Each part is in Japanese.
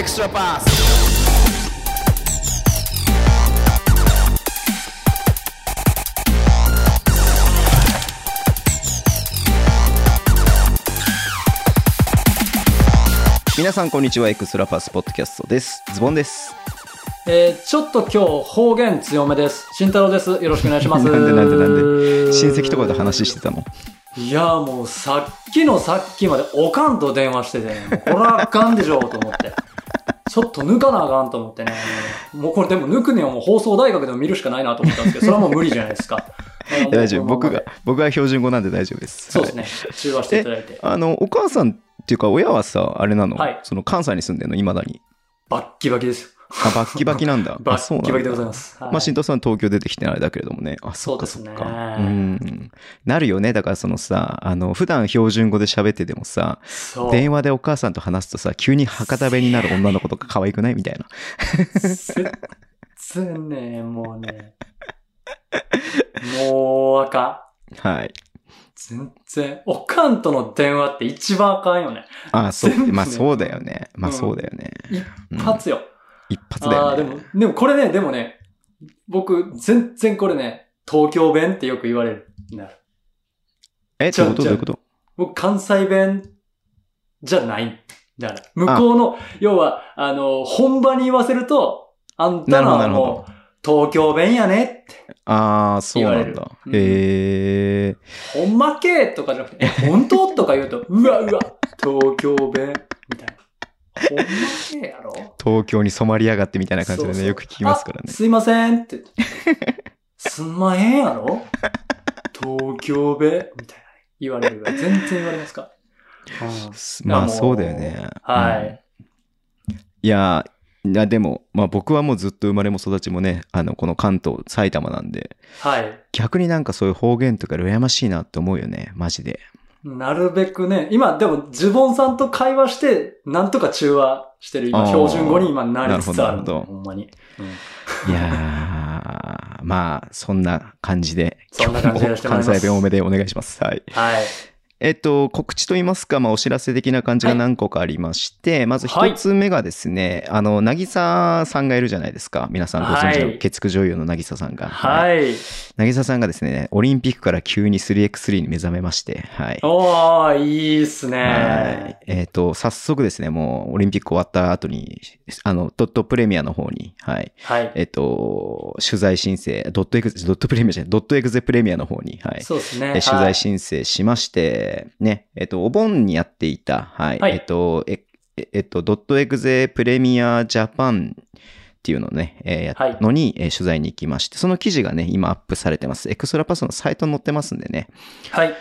extra pass. Podcast 皆さんこんにちはエクストラパスポッドキャストですズボンですえー、ちょっと今日方言強めです。慎太郎です。よろしくお願いします。なんでなんでなんで？親戚とかで話してたのいや、もうさっきのさっきまでおかんと電話してて、ね、これはあかんでしょうと思って。ちょっと抜かなあかんと思ってね。もうこれでも抜くにはもう放送大学でも見るしかないなと思ったんですけど、それはもう無理じゃないですか。大丈夫僕が僕は標準語なんで大丈夫ですそうですね。中和していただいて。あのお母さんっていうか親はさあれなの、はいその関西に住んでんのいまだに？バッキバキです。あバッキバキなんだ バッキバキでございます。はいまあ、新藤さん東京出てきてあれだけれどもね。あ、そっかそっか。うん。なるよね。だからそのさ、あの、普段標準語で喋っててもさ。電話でお母さんと話すとさ、急に博多弁になる女の子とか可愛くないみたいな。全然ね、もうね。もうあかん。はい。全然。おかんとの電話って一番あかんよね。あ、そうまあそうだよね。まあうんそうだよね。一発よ。一発だよね。ああー、でも、でもこれね、でもね、僕、全然これね、東京弁ってよく言われる。なる。え、どういうこと？どういうこと？僕、関西弁じゃない。だから、向こうの、要は、あの、本場に言わせると、あんたのはもう、東京弁やねって。ああ、そうなんだ。へえ。ほんまけとかじゃなくて、え、本当？とか言うと、うわうわ、東京弁みたいな。ほんまけやろ東京に染まりやがってみたいな感じでね、そうそうよく聞きますからね。あすいませんって。すんまへんやろ東京べみたいな言われるぐらい。全然言われますか、まあそうだよね。うんはい。いやー、いやでも、まあ僕はもうずっと生まれも育ちもね、あの、この関東、埼玉なんで、はい。逆になんかそういう方言とか羨ましいなって思うよね、マジで。なるべくね、今、でも、ジュボンさんと会話して、なんとか中和してる、今、標準語に今なりつつあるほんまに。うんいやー、まあ、そんな感じで、そんな感じでやらせても関西弁多めでお願いします。はい。はい。えっと、告知といいますか、まあ、お知らせ的な感じが何個かありまして、まず一つ目がですね、あの、なぎささんがいるじゃないですか。皆さんご存知のはい月9女優のなぎささんが。い。はい。なぎささんがですね、オリンピックから急に 3x3 に目覚めまして、はい。おー、いいっすはいね。。えっ、と、早速ですね、もう、オリンピック終わった後に、あの、ドットプレミアの方に、はい。はい。えっ、と、取材申請、ドットエグゼ、ドットプレミアじゃない、ドットエグゼプレミアの方に、はい。そうですね。え取材申請しまして、ね、えっ、と、お盆にやっていた、はい。はいえっ、と、え、ええっと、ドットエグゼプレミアジャパンっていうのをね、えーやはいのに、えー取材に行きまして、その記事がね、今アップされてます。エクストラパスのサイトに載ってますんでね。はい。い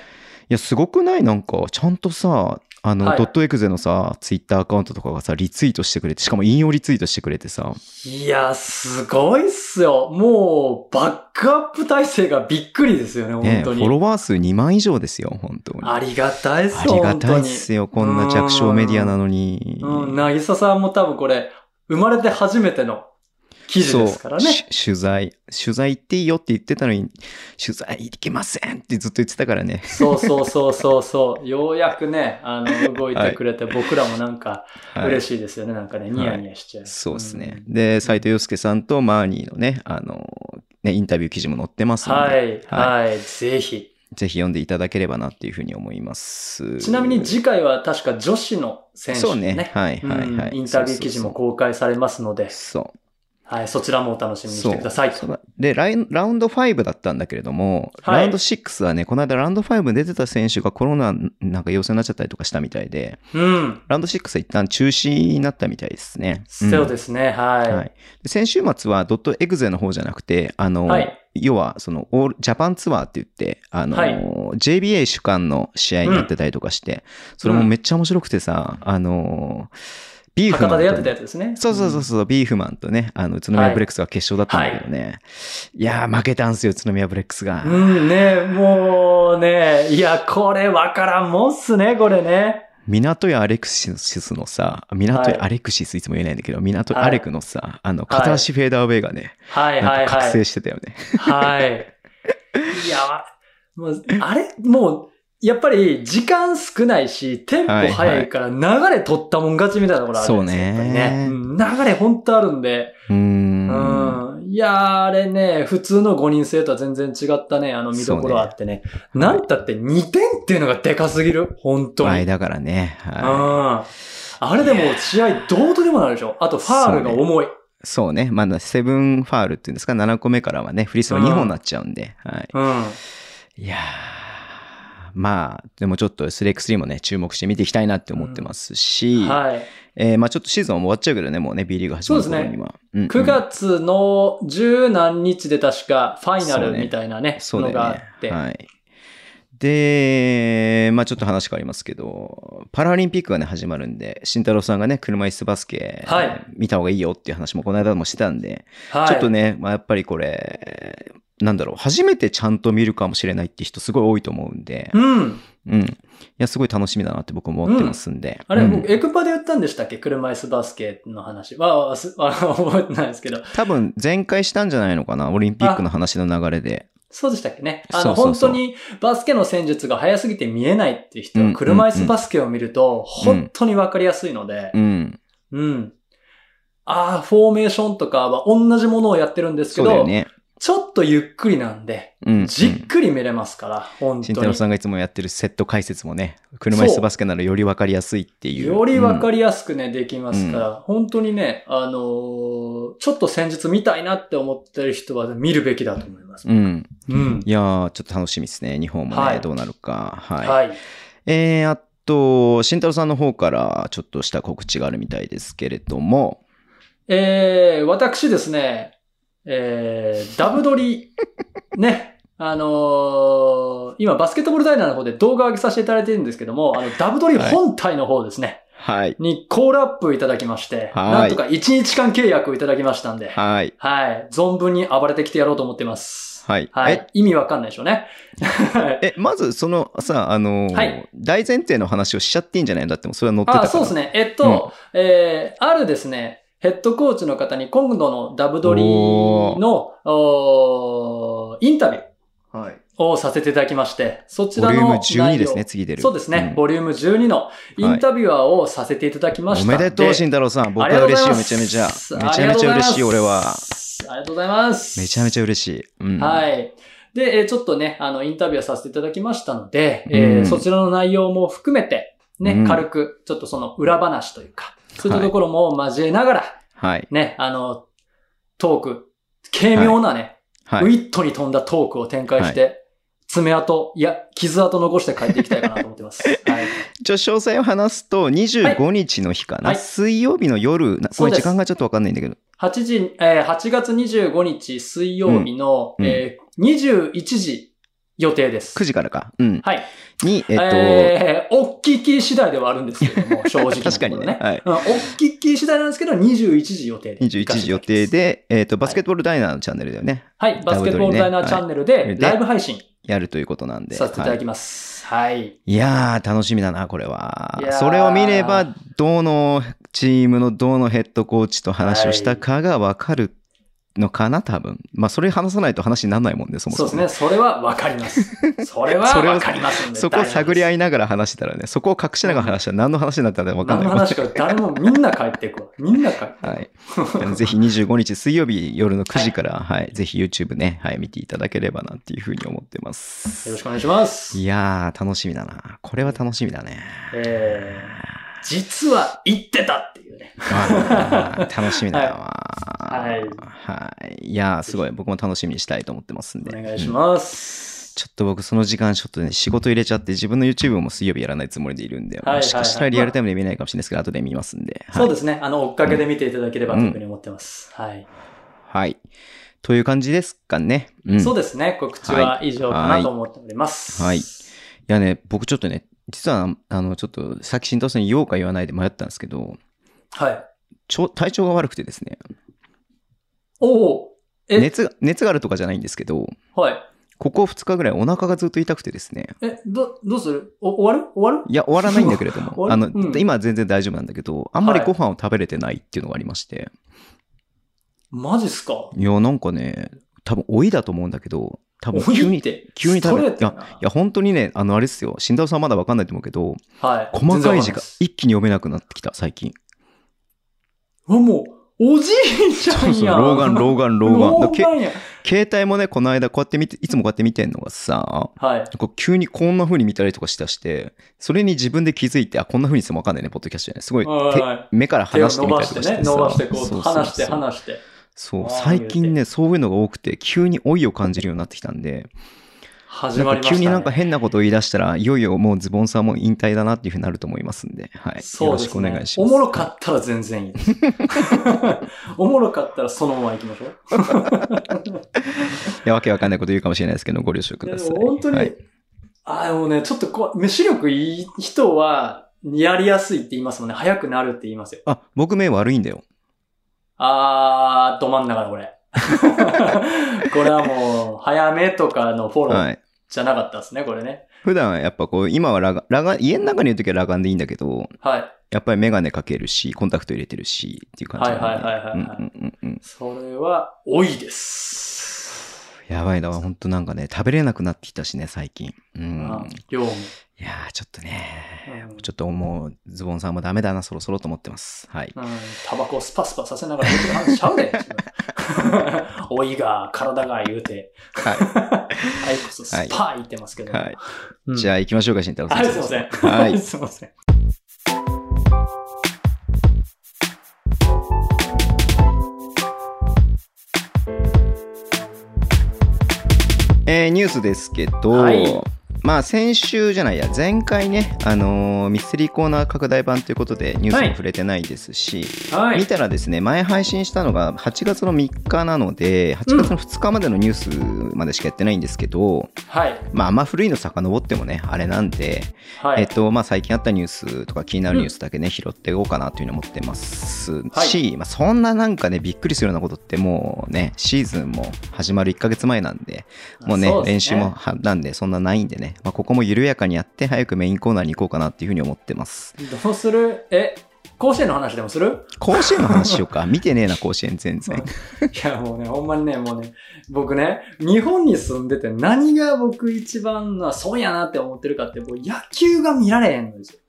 や、すごくない？なんか、ちゃんとさ、あの、はいドットエクゼのさ、ツイッターアカウントとかがさ、リツイートしてくれて、しかも引用リツイートしてくれてさ、いや、すごいっすよ。もう、バックアップ体制がびっくりですよね、ね、本当に。フォロワー数2万以上ですよ、本当に。あありがたいっすよ、りがたいっ。すよ、こんな弱小メディアなのに。うん、なぎささんも多分これ、生まれて初めての記事ですからね。し取材、取材行っていいよって言ってたのに、取材行けませんってずっと言ってたからね。そうそうそうそうそう。ようやくね、あの、動いてくれて、僕らもなんか、はい嬉しいですよね。なんかね、ニヤニヤしちゃう。そうですね。んで、斉藤洋介さんとマーニーのね、あの、ね、インタビュー記事も載ってますので、はい、ははい、ぜひ。ぜひ読んでいただければなっていうふうに思います。ちなみに次回は確か女子の選手そうね。はい、はい、はい。うんインタビュー記事も公開されますので、そう。はい、そちらもお楽しみにしてください。そうだでライン、ラウンド5だったんだけれども、はいラウンド6はね、この間ラウンド5に出てた選手がコロナなんか陽性になっちゃったりとかしたみたいで、うん。ラウンド6は一旦中止になったみたいですね。そうですね、はい。はい、で先週末は.EXE の方じゃなくて、あの、はい要はそのオールジャパンツアーって言って、あの、はい JBA 主管の試合になってたりとかして、それもめっちゃ面白くてさ、あの、 BEEFMAN と博多でやってたやつですね。そうそうそうそう、 BEEFMAN とね、あの、宇都宮ブレックスが決勝だったんだけどね。い、やー、負けたんすよ、宇都宮ブレックスが。うん。うん、ね、もうね、いや、これわからんもんっすね、これね。港やアレクシスのさ、港やアレクシスいつも言えないんだけど、港やアレクのさ、あの、片足フェーダーウェイがね、はいなんか覚はいはい。醒してたよね。はい。いや、もう、あれもう、やっぱり時間少ないし、テンポ早いから流れ取ったもん勝ちみたいなところあるんですよ。そうねやっぱりね。うん流れほんとあるんで。うーん。うん。いやー、あれね、普通の5人制とは全然違ったね、あの見どころあってね。ねなんたって2点っていうのがでかすぎる。本当に。倍だからね。はうん。あれでもう試合どうとでもなるでしょ。あとファールが重い。い。そうね。まだセブンファールっていうんですか、7個目からはね、フリースロー2本になっちゃうんで。はい。うん。いやー、まあ、でもちょっとスレック3もね、注目して見ていきたいなって思ってますし、はい。えーまあちょっとシーズンは終わっちゃうけどね、もうね、B リーグ始まる頃には。うんうん9月の十何日で確かファイナルみたいなね、のそうねがあって。はい。で、まあちょっと話変わりますけど、パラリンピックがね、始まるんで、慎太郎さんがね、車椅子バスケ、はい見た方がいいよっていう話もこの間もしてたんで、はい。ちょっとね、まあやっぱりこれ、なんだろう、初めてちゃんと見るかもしれないって人すごい多いと思うんで、うん。うん。いや、すごい楽しみだなって僕も思ってますんで。あれ、うん僕、エクパで言ったんでしたっけ？車椅子バスケの話は、覚えてないですけど。多分前回したんじゃないのかな、オリンピックの話の流れで。そうでしたっけね。あの、本当にバスケの戦術が早すぎて見えないっていう人は、うん車椅子バスケを見ると、うん本当にわかりやすいので、うん。うん。ああ、フォーメーションとかは同じものをやってるんですけど、そうだよね。ちょっとゆっくりなんで、うん。じっくり見れますから、本当に。慎太郎さんがいつもやってるセット解説もね、車椅子バスケならよりわかりやすいっていう。よりわかり、りやすくね、できますから、本当にね、あのーちょっと戦術見たいなって思ってる人は見るべきだと思います。うん。うん。いやー、ちょっと楽しみですね。日本もね、はいどうなるか。はい。はい。えー、あと、慎太郎さんの方からちょっとした告知があるみたいですけれども、えー、私ですね、えー、ダブドリ、ね、あのー今バスケットボールダイナーの方で動画を上げさせていただいてるんですけども、あの、ダブドリ本体の方ですね、はい。にコールアップいただきまして、はいなんとか1日間契約をいただきましたんで、はい。はい。存分に暴れてきてやろうと思ってます。はい。えはい。意味わかんないでしょうね。え、まず、そのさ、あのーはい大前提の話をしちゃっていいんじゃないだってそれは載ってたから。あ、そうですね。えっと、えー、あるですね、ヘッドコーチの方に今度のダブドリの、おーインタビューはい。をさせていただきまして、そちらのボリューム内容12ですね、次出る。そうですね、んボリューム12のインタビュアーをさせていただきました。おめでとう、で慎太郎さん。僕は嬉しいよ、めちゃめちゃ。あめちゃめちゃ嬉しい、俺は。ありがとうございます。めちゃめちゃ嬉しい。うん。はい。で、えーちょっとね、あの、インタビューさせていただきましたので、えーうんそちらの内容も含めて、ね、うん軽く、ちょっとその裏話というか、そういったところも交えながら、はい。ね、あの、トーク、軽妙なね、はい。ウィットに飛んだトークを展開して、爪痕、いや、傷跡残して帰っていきたいかなと思ってます。はい。ちょ、詳細を話すと、25日の日かな。はい水曜日の夜、なこれ時間がちょっとわかんないんだけど。8時、えー8月25日水曜日の、うんえー21時予定です。9時からか。うん。はい。に、えっと、えー、お聞き次第ではあるんですけれども、正直なところ確かにねはいうんお聞き次第なんですけど、21時予定で。21時予定。で、えっと、バスケットボールダイナーのチャンネルだよね。はい、バスケットボールダイナーチャンネルで、はいライブ配信やるということなんで。させていただきはます。はい。い、いやー、楽しみだな、これはそれを見れば、どのチームのどのヘッドコーチと話をしたかがわかるのかな、多分。まあ、それ話さないと話にならないもんね、そもそうも。そですね。それはわかります。それはわかります。そこを探り合い。いながら話してたらね、そこを隠しながら話したら何の話になったんだかわかんない何の話か誰もみんな帰っていくわ。みんな帰っていくわ。はい。ぜひ25日水曜日夜の9時から、はい、ぜひ YouTube ね、はい、見ていただければなっていうふうに思ってます。よろしくお願いします。いやー、楽しみだな。これは楽しみだね。えー、実は言ってたっていうね。楽しみだわ。はいはい。いやー、すごい。僕も楽しみにしたいと思ってますんで。お願いしうんます。ちょっと僕その時間ちょっとね、仕事入れちゃって自分の YouTube も水曜日やらないつもりでいるんで、はいもしかしたらリアルタイムで見ないかもしれないですけど、後で見ますんで。はいそうですね。あの、追っかけで見ていただければというふうに思ってます。はい。はい。という感じですかね。うん。そうですね。告知は以上かなと思っております。はいいやね、僕ちょっとね、実は、あの、ちょっと、さっき新藤さんに言おうか言わないで迷ったんですけど、はい。ちょ体調が悪くてですね、おお。え、熱が、熱があるとかじゃないんですけど、はい。ここ2日ぐらいお腹がずっと痛くてですね、え、ど、どうする？お終わる？終わる？いや、終わらないんだけれど 終も、あの、うん。今は全然大丈夫なんだけど、あんまりはい。ご飯を食べれてないっていうのがありまして、マジっすか？い、や、なんかね、多分老いだと思うんだけど、多分多急に。急に食べストレートやなや、本当にね、あの、あれですよ、慎太郎さんまだわかんないと思うけど、はい。細かい字が一気に読めなくなってきた、最近。うわ、もう、おじいちゃそうそう、んやん。老眼、老眼、老眼。だ老け眼やん。携帯もね、この間こうやって見て、いつもこうやって見てんのがさ、はい。こう急にこんな風に見たりとかしだして、それに自分で気づいて、あ、こんな風にしてもわかんないね、ポッドキャストじゃない。すごい、は手目から離してみた伸ばしてね、りとかしてさ。伸ばしてこう、そうそうそう離して離して。そう、最近ね、そういうのが多くて、急に老いを感じるようになってきたんで、始まりましたね。急になんか変なことを言い出したら、いよいよもうズボンさんも引退だなっていうふうになると思いますんで、はい。よろしくお。願いします。おもろかったら全然いいです。おもろかったらそのまま行きましょう。いや、わけわかんないこと言うかもしれないですけど、ご了承ください。本当に、はい、あでもね、ちょっとこう、飯力いい人は、やりやすいって言いますもんね。早くなるって言いますよ。あ、僕目悪いんだよ。あー、ど真ん中だ、これ。これはもう、早めとかのフォローはい。じゃなかったですね、これね。普段はやっぱこう、今は裸眼、裸眼、家の中にいるときは裸眼でいいんだけど、はい。やっぱりメガネかけるし、コンタクト入れてるし、っていう感じなんで。はいはいはいはいはいうんうんうんうん。それは、多いです。やばいな、ほんとなんかね、食べれなくなってきたしね、最近。うん。あ量も。いやー、ちょっとね、うんちょっともう、ズボンさんもダメだな、そろそろと思ってます。はい。うん、タバコをスパスパさせながら言うてる話しちゃうで。老いが、体が言うて。は はい、こそスパー言ってますけど。はい。うんじゃあ行きましょうか、慎太郎さん。はい、すいません。はい すいません。えーニュースですけど、はい。まあ先週じゃないや、前回ね、あのーミステリーコーナー拡大版ということでニュースに触れてないですし、はい見。たらですね、前配信したのが8月の3日なので、8月の2日までのニュースまでしかやってないんですけど、はい。まああんま古いの遡ってもね、あれなんで、はい。えっと、まあ最近あったニュースとか気になるニュースだけね、拾っていこうかなというふうに思ってますし、まあそんななんかね、びっくりするようなことってもうね、シーズンも始まる1ヶ月前なんで、もうね、そうですね練習もはなんで、そんなないんでね、まあ、ここも緩やかにやって、早くメインコーナーに行こうかなっていうふうに思ってます。どうする？え、甲子園の話でもする？甲子園の話しようか。見てねえな、甲子園全然。いや、もうね、ほんまにね、もうね、僕ね、日本に住んでて何が僕一番な、そうやなって思ってるかって、もう野球が見られへんのですよ。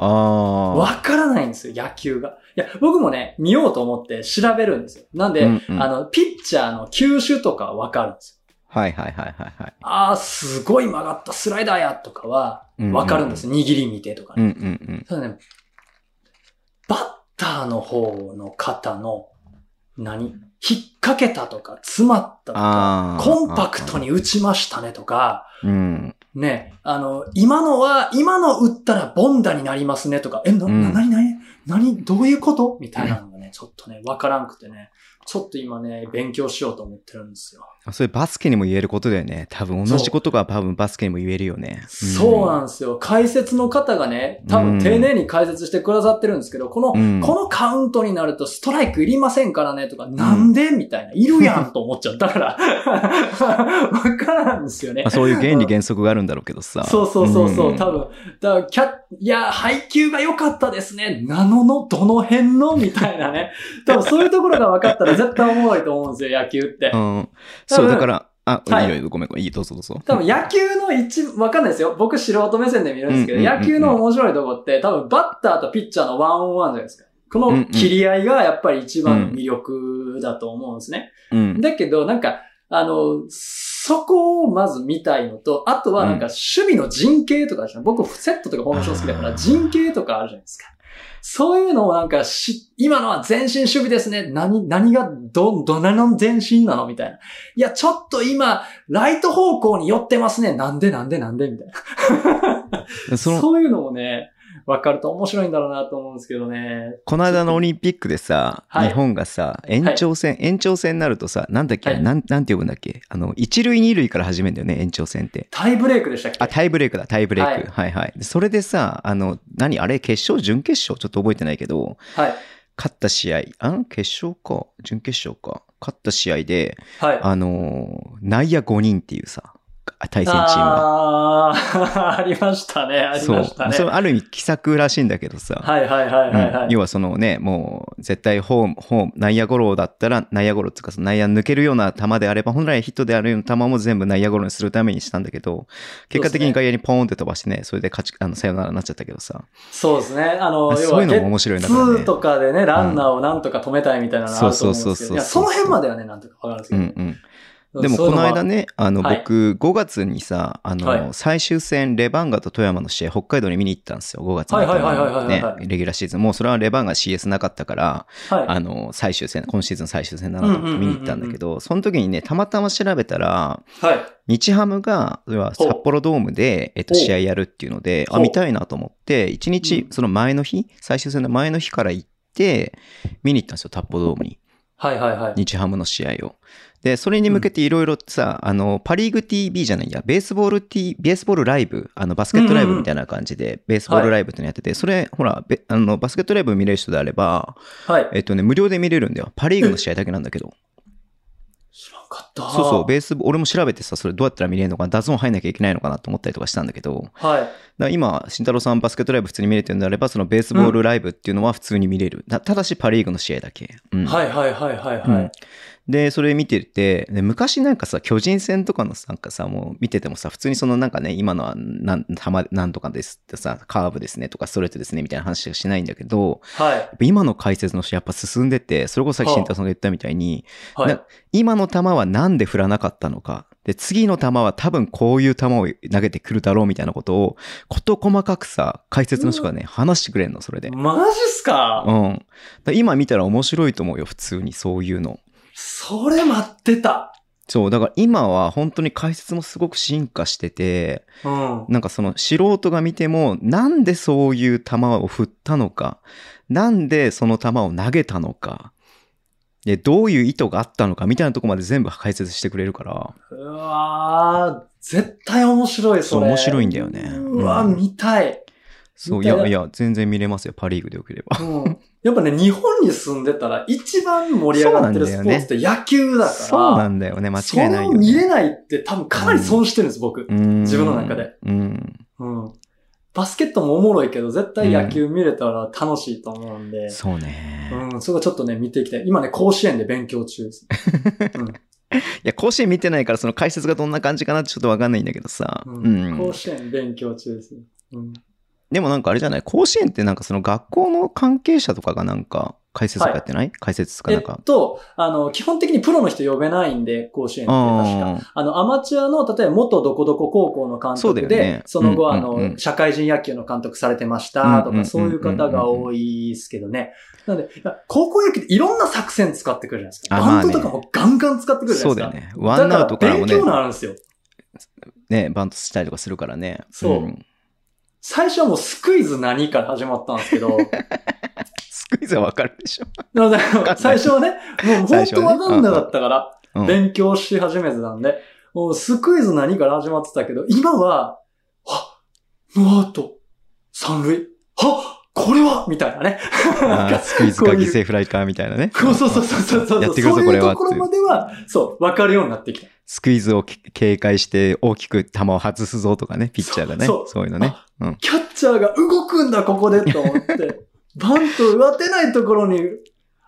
ああ。わからないんですよ、野球が。いや、僕もね、見ようと思って調べるんですよ。なんで、うんうんあの、ピッチャーの球種とかはわかるんですよ。はいはいはいはいはい。あー、すごい曲がったスライダーやとかは、わかるんです。握り見てとかうんね。うんうん。ただね、バッターの方の方の、何？引っ掛けたとか、詰まったとか、ああ。コンパクトに打ちましたねとか、うん。ね、あの、今のは、今の打ったらボンダになりますねとか、え、な、うんな、なになになにどういうこと？みたいなのがね、ちょっとね、わからんくてね、ちょっと今ね、勉強しようと思ってるんですよ。それバスケにも言えることだよね。多分同じことが多分バスケにも言えるよね。そうなんですよ。解説の方がね、多分丁寧に解説してくださってるんですけど、この、うんこのカウントになるとストライクいりませんからねとか、なんでみたいな。いるやんと思っちゃう。だから、わからんですよねまあ。そういう原理原則があるんだろうけどさ。そうそうそうそう、ん多分。だから、キャいや、配球が良かったですね。なのの、どの辺の？みたいなね。多分そういうところが分かったら絶対おもろいと思うんですよ、野球って。うん。そう、だから、あ、はいいいよ、ごめん。いい、どうぞどうぞ。多分野球の一、わかんないですよ。僕素人目線で見るんですけど、うんうんうんうん野球の面白いとこって多分バッターとピッチャーのワンオンワンじゃないですか。こうんうんの切り合いがやっぱり一番の魅力だと思うんですね。うん。だけど、なんか、あの、そこをまず見たいのと、あとはなんか守備の陣形とかですね、僕セットとかフォーメーション好きだから陣形とかあるじゃないですか。そういうのをなんかし、今のは前進守備ですね。何、何が、ど、どなの前進なの？みたいな。いや、ちょっと今、ライト方向に寄ってますね。なんでなんでなんで？みたいな。その、そういうのもね、わかると面白いんだろうなと思うんですけどね。この間のオリンピックでさ、はい日本がさ、延長戦、延長戦になるとさ、なんだっけ、はいなん、なんて呼ぶんだっけあの、一塁二塁から始めるんだよね、延長戦って。タイブレイクでしたっけ？あ、タイブレイクだ、タイブレイク。はいはい、はい、でそれでさ、あの、何あれ決勝準決勝？ちょっと覚えてないけど、はい。勝った試合、あ決勝か、準決勝か。勝った試合で、はい。あのー内野5人っていうさ、対戦チームが。ああ、ありましたね、ありそう。ましたね。それある意味奇策らしいんだけどさ。はいはいはいはい、はいうん要はそのね、もう絶対ホーム、ホーム、内野ゴロだったら内野ゴロっていうかその内野抜けるような球であれば、本来ヒットであるような球も全部内野ゴロにするためにしたんだけど、結果的に外野にポーンって飛ばしてね、それで勝ち、あの、サヨナラになっちゃったけどさ。そうですね。あの、そういうのも面白いんだからね2とかでね、ランナーをなんとか止めたいみたいなのあると思うんですけど、そうそうそうそういや、その辺まではね、なんとかわかるんですけど、うんうん。でもこの間ね、あの、はい僕、5月にさ、あはいの、最終戦、レバンガと富山の試合、北海道に見に行ったんですよ、5月のレギュラーシーズン。もうそれはレバンガ CS なかったから、はい。あの、最終戦、今シーズン最終戦だなと思って見に行ったんだけど、その時にね、たまたま調べたら、はい。日ハムが、札幌ドームで、えっと、試合やるっていうので、あ、見たいなと思って、1日う、んその前の日、最終戦の前の日から行って、見に行ったんですよ、札幌ドームに。はいはいはい。日ハムの試合を。で、それに向けていろいろさ、あの、パリーグ TV じゃないや、ベースボール T、ベースボールライブ、あの、バスケットライブみたいな感じで、ベースボールライブってのやってて、それ、ほら、べあの、バスケットライブ見れる人であれば、はい。えっとね、無料で見れるんだよ。パリーグの試合だけなんだけど。知らんかった。そうそう、ベース、俺も調べてさ、それどうやったら見れるのかな、 DAZN 入んなきゃいけないのかなと思ったりとかしたんだけど、はい。ら今、慎太郎さんバスケットライブ普通に見れてるんであれば、そのベースボールライブっていうのは普通に見れる。だただしパリーグの試合だけ。うん。はいはいはいはいはい。うんで、それ見てて、で昔なんかさ、巨人戦とかのなんかさ、もう見ててもさ、普通にそのなんかね、今のはなん、たま、なんとかですってさ、カーブですねとかストレートですねみたいな話しかしないんだけど、はい。今の解説の人やっぱ進んでて、それこそさっき慎太郎さんが言ったみたいに、はいな。今の球はなんで振らなかったのか。で、次の球は多分こういう球を投げてくるだろうみたいなことを、こと細かくさ、解説の人がね、話してくれんの、それで。マジっすか、うん。今見たら面白いと思うよ、普通にそういうの。それ待ってた。そう、だから今は本当に解説もすごく進化してて、うん。なんかその素人が見ても、なんでそういう球を振ったのか、なんでその球を投げたのか、で、どういう意図があったのかみたいなとこまで全部解説してくれるから、うわー、絶対面白い、それ。そう面白いんだよねうわ、うん見たい。そう、いやいや、全然見れますよ、パリーグでよければ。うん。やっぱね、日本に住んでたら一番盛り上がってるスポーツって野球だから。そうなんだよね、間違いないよ、ね。そ見れないって多分かなり損してるんです、僕。うん自分の中で。うん。うん。バスケットもおもろいけど、絶対野球見れたら楽しいと思うんで。そうね。うん、そこちょっとね、見ていきたい。今ね、甲子園で勉強中です。う んいや、甲子園見てないから、その解説がどんな感じかなってちょっとわかんないんだけどさ。ううんん。甲子園勉強中です。うん。でもなんかあれじゃない？甲子園ってなんかその学校の関係者とかがなんか解説とかやってない、解説とかえなんか？っ。と、あの、基本的にプロの人呼べないんで、甲子園って確か。ああの、アマチュアの、例えば元どこどこ高校の監督で、よねその後、うんあうんうんの、社会人野球の監督されてましたとうんうんうんうんか、そういう方が多いですけどね。なので、高校野球っていろんな作戦使ってくるじゃないですか。バントとかもガンガン使ってくるじゃそないうですか。だよね。ワンアウトからもね勉強、になるんですよ。ね、バントしたりとかするからね。そうん最初はもうスクイズ何から始まったんですけど、スクイズはわかるでしょ。最初はね、もう本当わかんなかったから、うん。勉強し始めてたんで、もうスクイズ何から始まってたけど、今は、はノーアウト、三塁、はこれは？みたいなね。あースクイズか犠牲フライかみたいなね。そうそうそうそうそう。やってくるぞそうこれはいうところまでは、そう、わかるようになってきた。スクイズを警戒して大きく球を外すぞとかね、ピッチャーがね。そうそういうのね。うん。キャッチャーが動くんだ、ここで、と思って。バント上手ないところに、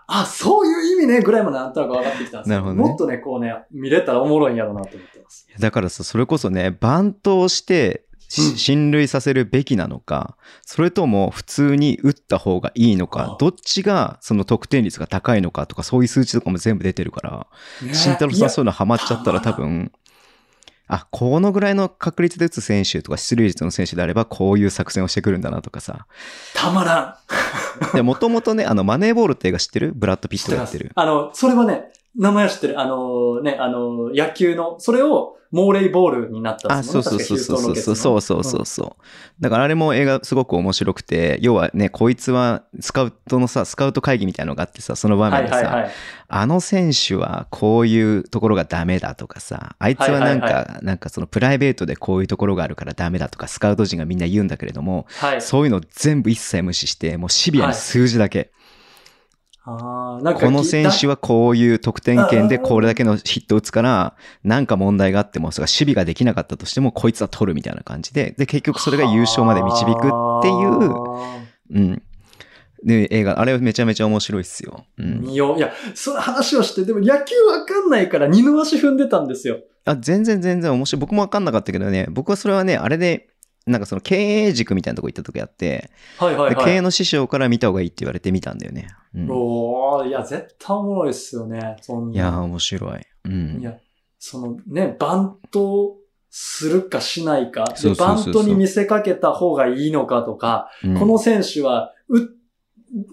あ、そういう意味ね、ぐらいまでなんとなく分かってきたんですよなるほどねもっとね、こうね、見れたらおもろいんやろうなと思ってます。だからさ、それこそね、バントをして、しうん進塁させるべきなのか、それとも普通に打った方がいいのかあ、どっちがその得点率が高いのかとか、そういう数値とかも全部出てるから、ね慎太郎さんそういうのハマっちゃったら多分、あ、このぐらいの確率で打つ選手とか出塁率の選手であればこういう作戦をしてくるんだなとかさ。たまらん。で、もともとね、あの、マネーボールって映画知ってる？ブラッド・ピットがやってる。あの、それはね、名前は知ってる。あのね、あの、野球の、それを、モーレイボールになったんあ、そうそうそうそうそうそうそうそうう。そう。だからあれも映画すごく面白くて、要はね、こいつはスカウトのさ、スカウト会議みたいなのがあってさ、その場は面でさ、いはいはい。あの選手はこういうところがダメだとかさ、あいつはなんか、はいはいなんかそのプライベートでこういうところがあるからダメだとか、スカウト陣がみんな言うんだけれども、はい。そういうの全部一切無視して、もうシビアに数字だけ。ああ、なんかこの選手は、はこういう得点圏でこれだけのヒット打つから、なんか問題があっても、それが守備ができなかったとしても、こいつは取るみたいな感じで、で、結局それが優勝まで導くっていう、うん。で、映画、あれはめちゃめちゃ面白いっすよ。うん。見よう。いや、その話をして、でも野球わかんないから二の足踏んでたんですよ。あ、全然全然面白い。僕もわかんなかったけどね、僕はそれはね、あれで、なんかその経営塾みたいなとこ行った時あって、はいはいはい。で経営の師匠から見た方がいいって言われて見たんだよね。うん、おー、いや、絶対おもろいっすよね。そんな。いやー、面白い。うん。いや、そのね、バントするかしないか、でそうバントに見せかけた方がいいのかとか、うんこの選手は、う、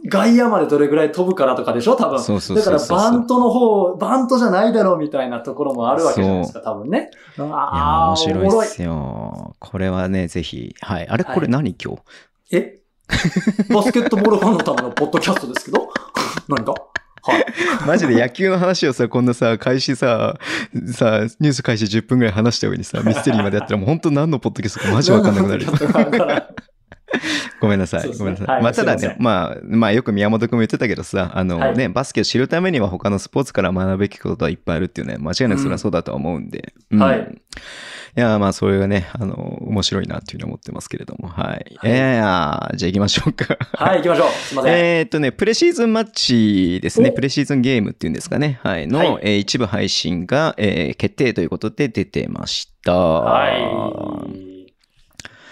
外野までどれぐらい飛ぶからとかでしょ？多分。そうそうだから。バントの方、バントじゃないだろうみたいなところもあるわけじゃないですか、多分ね。いやー、ああ、面白おもろいいっ。すよ。これはね、ぜひ。はい。あれ、はいこれ何今日？え？バスケットボールファンのためのポッドキャストですけど 何か？はい。マジで野球の話をさ、こんなさ、開始さ、さ、ニュース開始10分ぐらい話した上にさ、ミステリーまでやったらもう本当何のポッドキャストかマジわかんなくなるごめんなさい。ねごめんなさい。はいまあ、ただねまあ、まあ、よく宮本くんも言ってたけどさ、あのはいね、バスケを知るためには他のスポーツから学ぶべきことはいっぱいあるっていうね、間違いなくそれはそうだとは思うんで。うんはいいや、まあ、それがね、あの、面白いなっていうふうに思ってますけれども、はい。はいいやいや、じゃあ行きましょうか。はい、行きましょう。すいません。えーっとね、プレシーズンマッチですね。おプレシーズンゲームっていうんですかね。はい。の、はいえー一部配信が、えー決定ということで出てました。はい。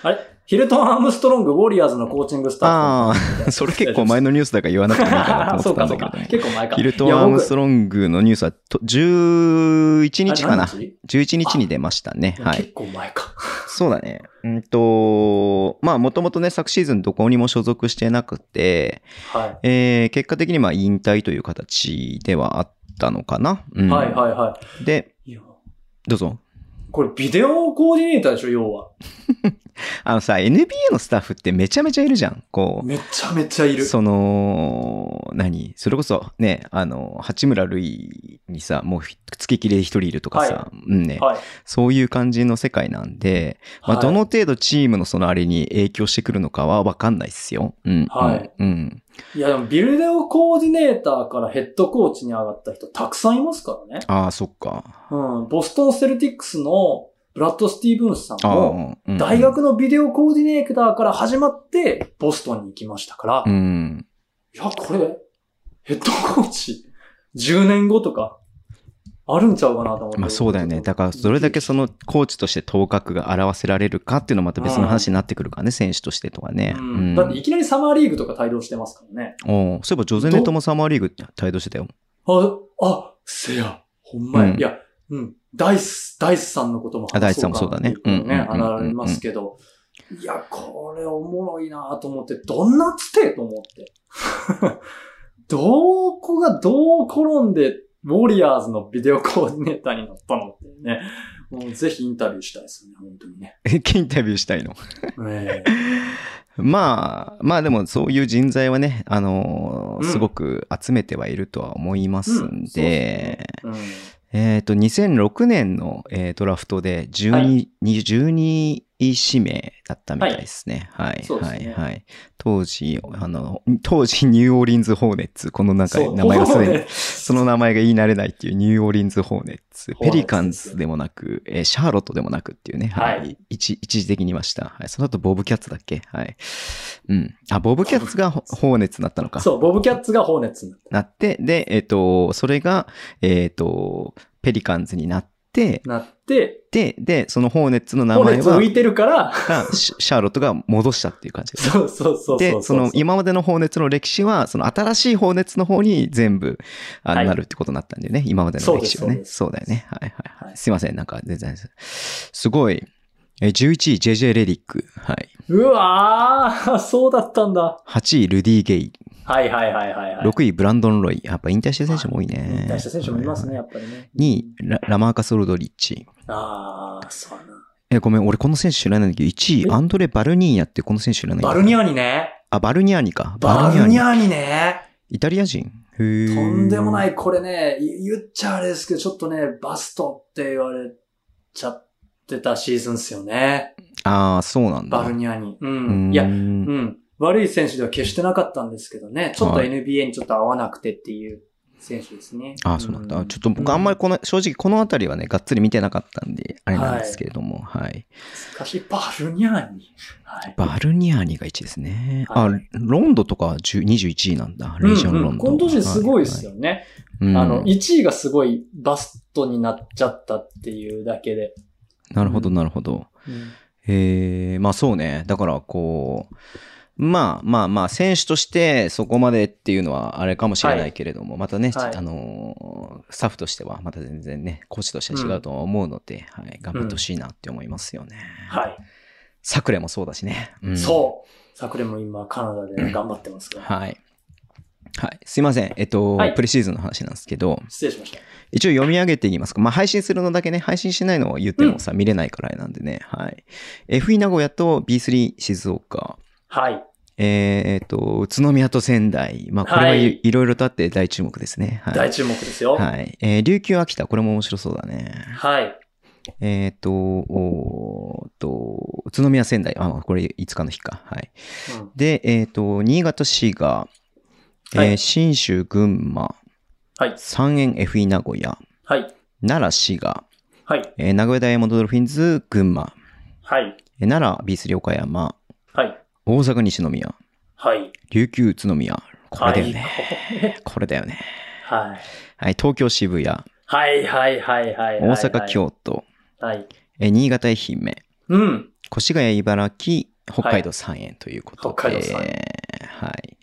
あれヒルトン・アームストロング、ウォリアーズのコーチングスタッフああ、それ結構前ののニュースだから言わなくてもいいかなと思ってたか、んだけどね。結構前か。ヒルトン・アームストロングのニュースはと11日かな？あ何日11日に出ましたね。はい結。構前か。そうだね。うんと、まあ、もともとね、昨シーズンどこにも所属してなくて、はえー結果的にまあ引退という形ではあったのかな？うい。んはいはいはで、い。いやどうぞ。これビデオコーディネーターでしょ、要は。あのさ、NBA のスタッフってめちゃめちゃいるじゃん。こう。めちゃめちゃいる。その、何？それこそね、あの、八村塁にさ、もうひ付ききりで一人いるとかさ、はうんね、はい。そういう感じの世界なんで、まあ、はいどの程度チームのそのあれに影響してくるのかはわかんないっすよ。うん。はいうん。うん。いやでもビデオコーディネーターからヘッドコーチに上がった人たくさんいますからね。ああ、そっか。うん。ボストンセルティックスのブラッド・スティーブンスさんも、うん大学のビデオコーディネーターから始まって、ボストンに行きましたから、いうん。や、これ、ヘッドコーチ、10年後とか、あるんちゃうかなと思って。まあそうだよね。だから、どれだけそのコーチとして頭角が表せられるかっていうのはまた別の話になってくるからね、選手としてとかね。うん。だっていきなりサマーリーグとか帯同してますからね。おうそういえば、ジョゼネットもサマーリーグ帯同してたよ。あ、あ、せや、ほんまや。うんいや、うん。ダイス、ダイスさんのこともあダイスさんもそうだねうね、うんうんうんうん話ありますけど。いや、これおもろいなと思って、どんなつてと思って。どこがどう転んで、ウォリアーズのビデオコーディネーターになったのってね。もうぜひインタビューしたいですね、本当にね。インタビューしたいの？え まあ、まあでもそういう人材はね、あのすごく集めてはいるとは思いますんで、うんそうえっ、と、2006年の、えードラフトで12、は12指名だったみたいですね。はい。はい。ねはい。当時、あの、当時ニューオーリンズ・ホーネッツ、この中そう名前がすでに、ねその名前が言い慣れないっていうニューオーリンズ・ホーネッツ、ペリカンズでもなく、えーシャーロットでもなくっていうね、はい。はい一一時的にいました。はい。その後、ボブ・キャッツだっけ？はい。うん。あ、ボブ・キャッツがホホーネッツになったのか。そう、ボブキャッツがホーネッツになっなって、で、えっ、と、それが、えっ、と、ペリカンズになって、なって、で、で、そのホーネッツの名ホーネ前は、ッツ浮いてるから、がシシャーロットが戻したっていう感じです。そうそうそう。で、その今までのホーネッツの歴史は、その新しいホーネッツの方に全部、あなるってことになったんだよね。今までの歴史はね。そうだよね。はいはいは。はいいすいません。なんか全然。すごい。え、11位、JJ レディック。はい。うわー、そうだったんだ。8位、ルディ・ゲイ。はいはいはいはい、はい。6位、ブランドン・ロイ。やっぱ引退してる選手も多いね。引退した選手もいますね、やっぱりね。2位、ララマーカス・ロドリッチ。あー、そうやな。え、ごめん、俺この選手知らないんだけど、1位、え？アンドレ・バルニーヤってこの選手知らない？バルニャーニね。あ、バルニャーニか。バルニーャーニね。イタリア人？とんでもない、これね、い言っちゃあれですけど、ちょっとね、バストって言われちゃってたシーズンっすよね。ああ、そうなんだ。バルニャーニ。う。うんんいや、うん。悪い選手では決してなかったんですけどね。ちょっとはい NBA にちょっと合わなくてっていう選手ですね。あ、そうなんだ。ちょっと僕あんまりこの、正直このあたりはね、がっつり見てなかったんで、あれなんですけれども、はい。しかし、バルニャーニ。はい。バルニャーニが1位ですね。あはい、ロンドとかは10 21位なんだ。レジオンロンド。今年すごいですよね。はい。うんあの、1位がすごいバストになっちゃったっていうだけで。なるほど、なるほど。うんえー、まあそうね。だからこう、まあまあまあ、選手としてそこまでっていうのはあれかもしれないけれども、またね、はいあのースタッフとしてはまた全然ね、コーチとしては違うとは思うので、はい、頑張ってほしいなって思いますよね。はい。サクレもそうだしね。うんそう。昨年も今カナダで頑張ってますから。はい。はい。すいません。えっと、はいプレシーズンの話なんですけど、失礼しました。一応読み上げていきますか。まあ、配信するのだけね、配信しないのを言ってもさ、見れないからなんでね。はい。FE 名古屋と B3 静岡。はい。えーっと、宇都宮と仙台。まあ、これははいい,、ろいろとあって大注目ですね。はい。大注目ですよ。はい。はい。えー琉球秋田。これも面白そうだね。はい。えーっと、おと、宇都宮仙台。あ、これ5日の日か。はい。うんで、えーっと、新潟滋賀。えーはい信州群馬。はい。三円 FE 名古屋。はい。奈良滋賀。はい。えー名古屋ダイヤモンドドルフィンズ群馬。はい。えー奈良 B3 岡山。はい。大阪西宮。はい。琉球宇都宮。これだよね。はい。これだよね。はい。はい。東京渋谷。はい。はい。はい。はい。大阪京都。はい。えー新潟愛媛。うん。越谷茨城。北海道三円ということで。北海道はい。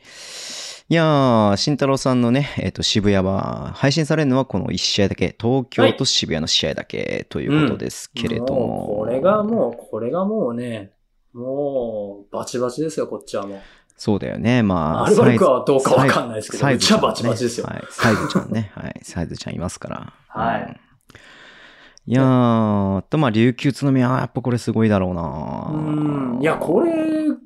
いやー、慎太郎さんのね、えっ、と、渋谷は、配信されるのはこの1試合だけ、東京と渋谷の試合だけということですけれども。うこれがもう、これがもうね、もう、バチバチですよ、こっちはもう。そうだよね。まあ、アルバルクはどうかわかんないですけど、サイズちゃバチバチですよ。はい。サイズちゃんね。はい。サイズちゃんいますから。はいうんいやー、と、まあ、琉球宇都宮はやっぱこれすごいだろうなうん。いや、これ、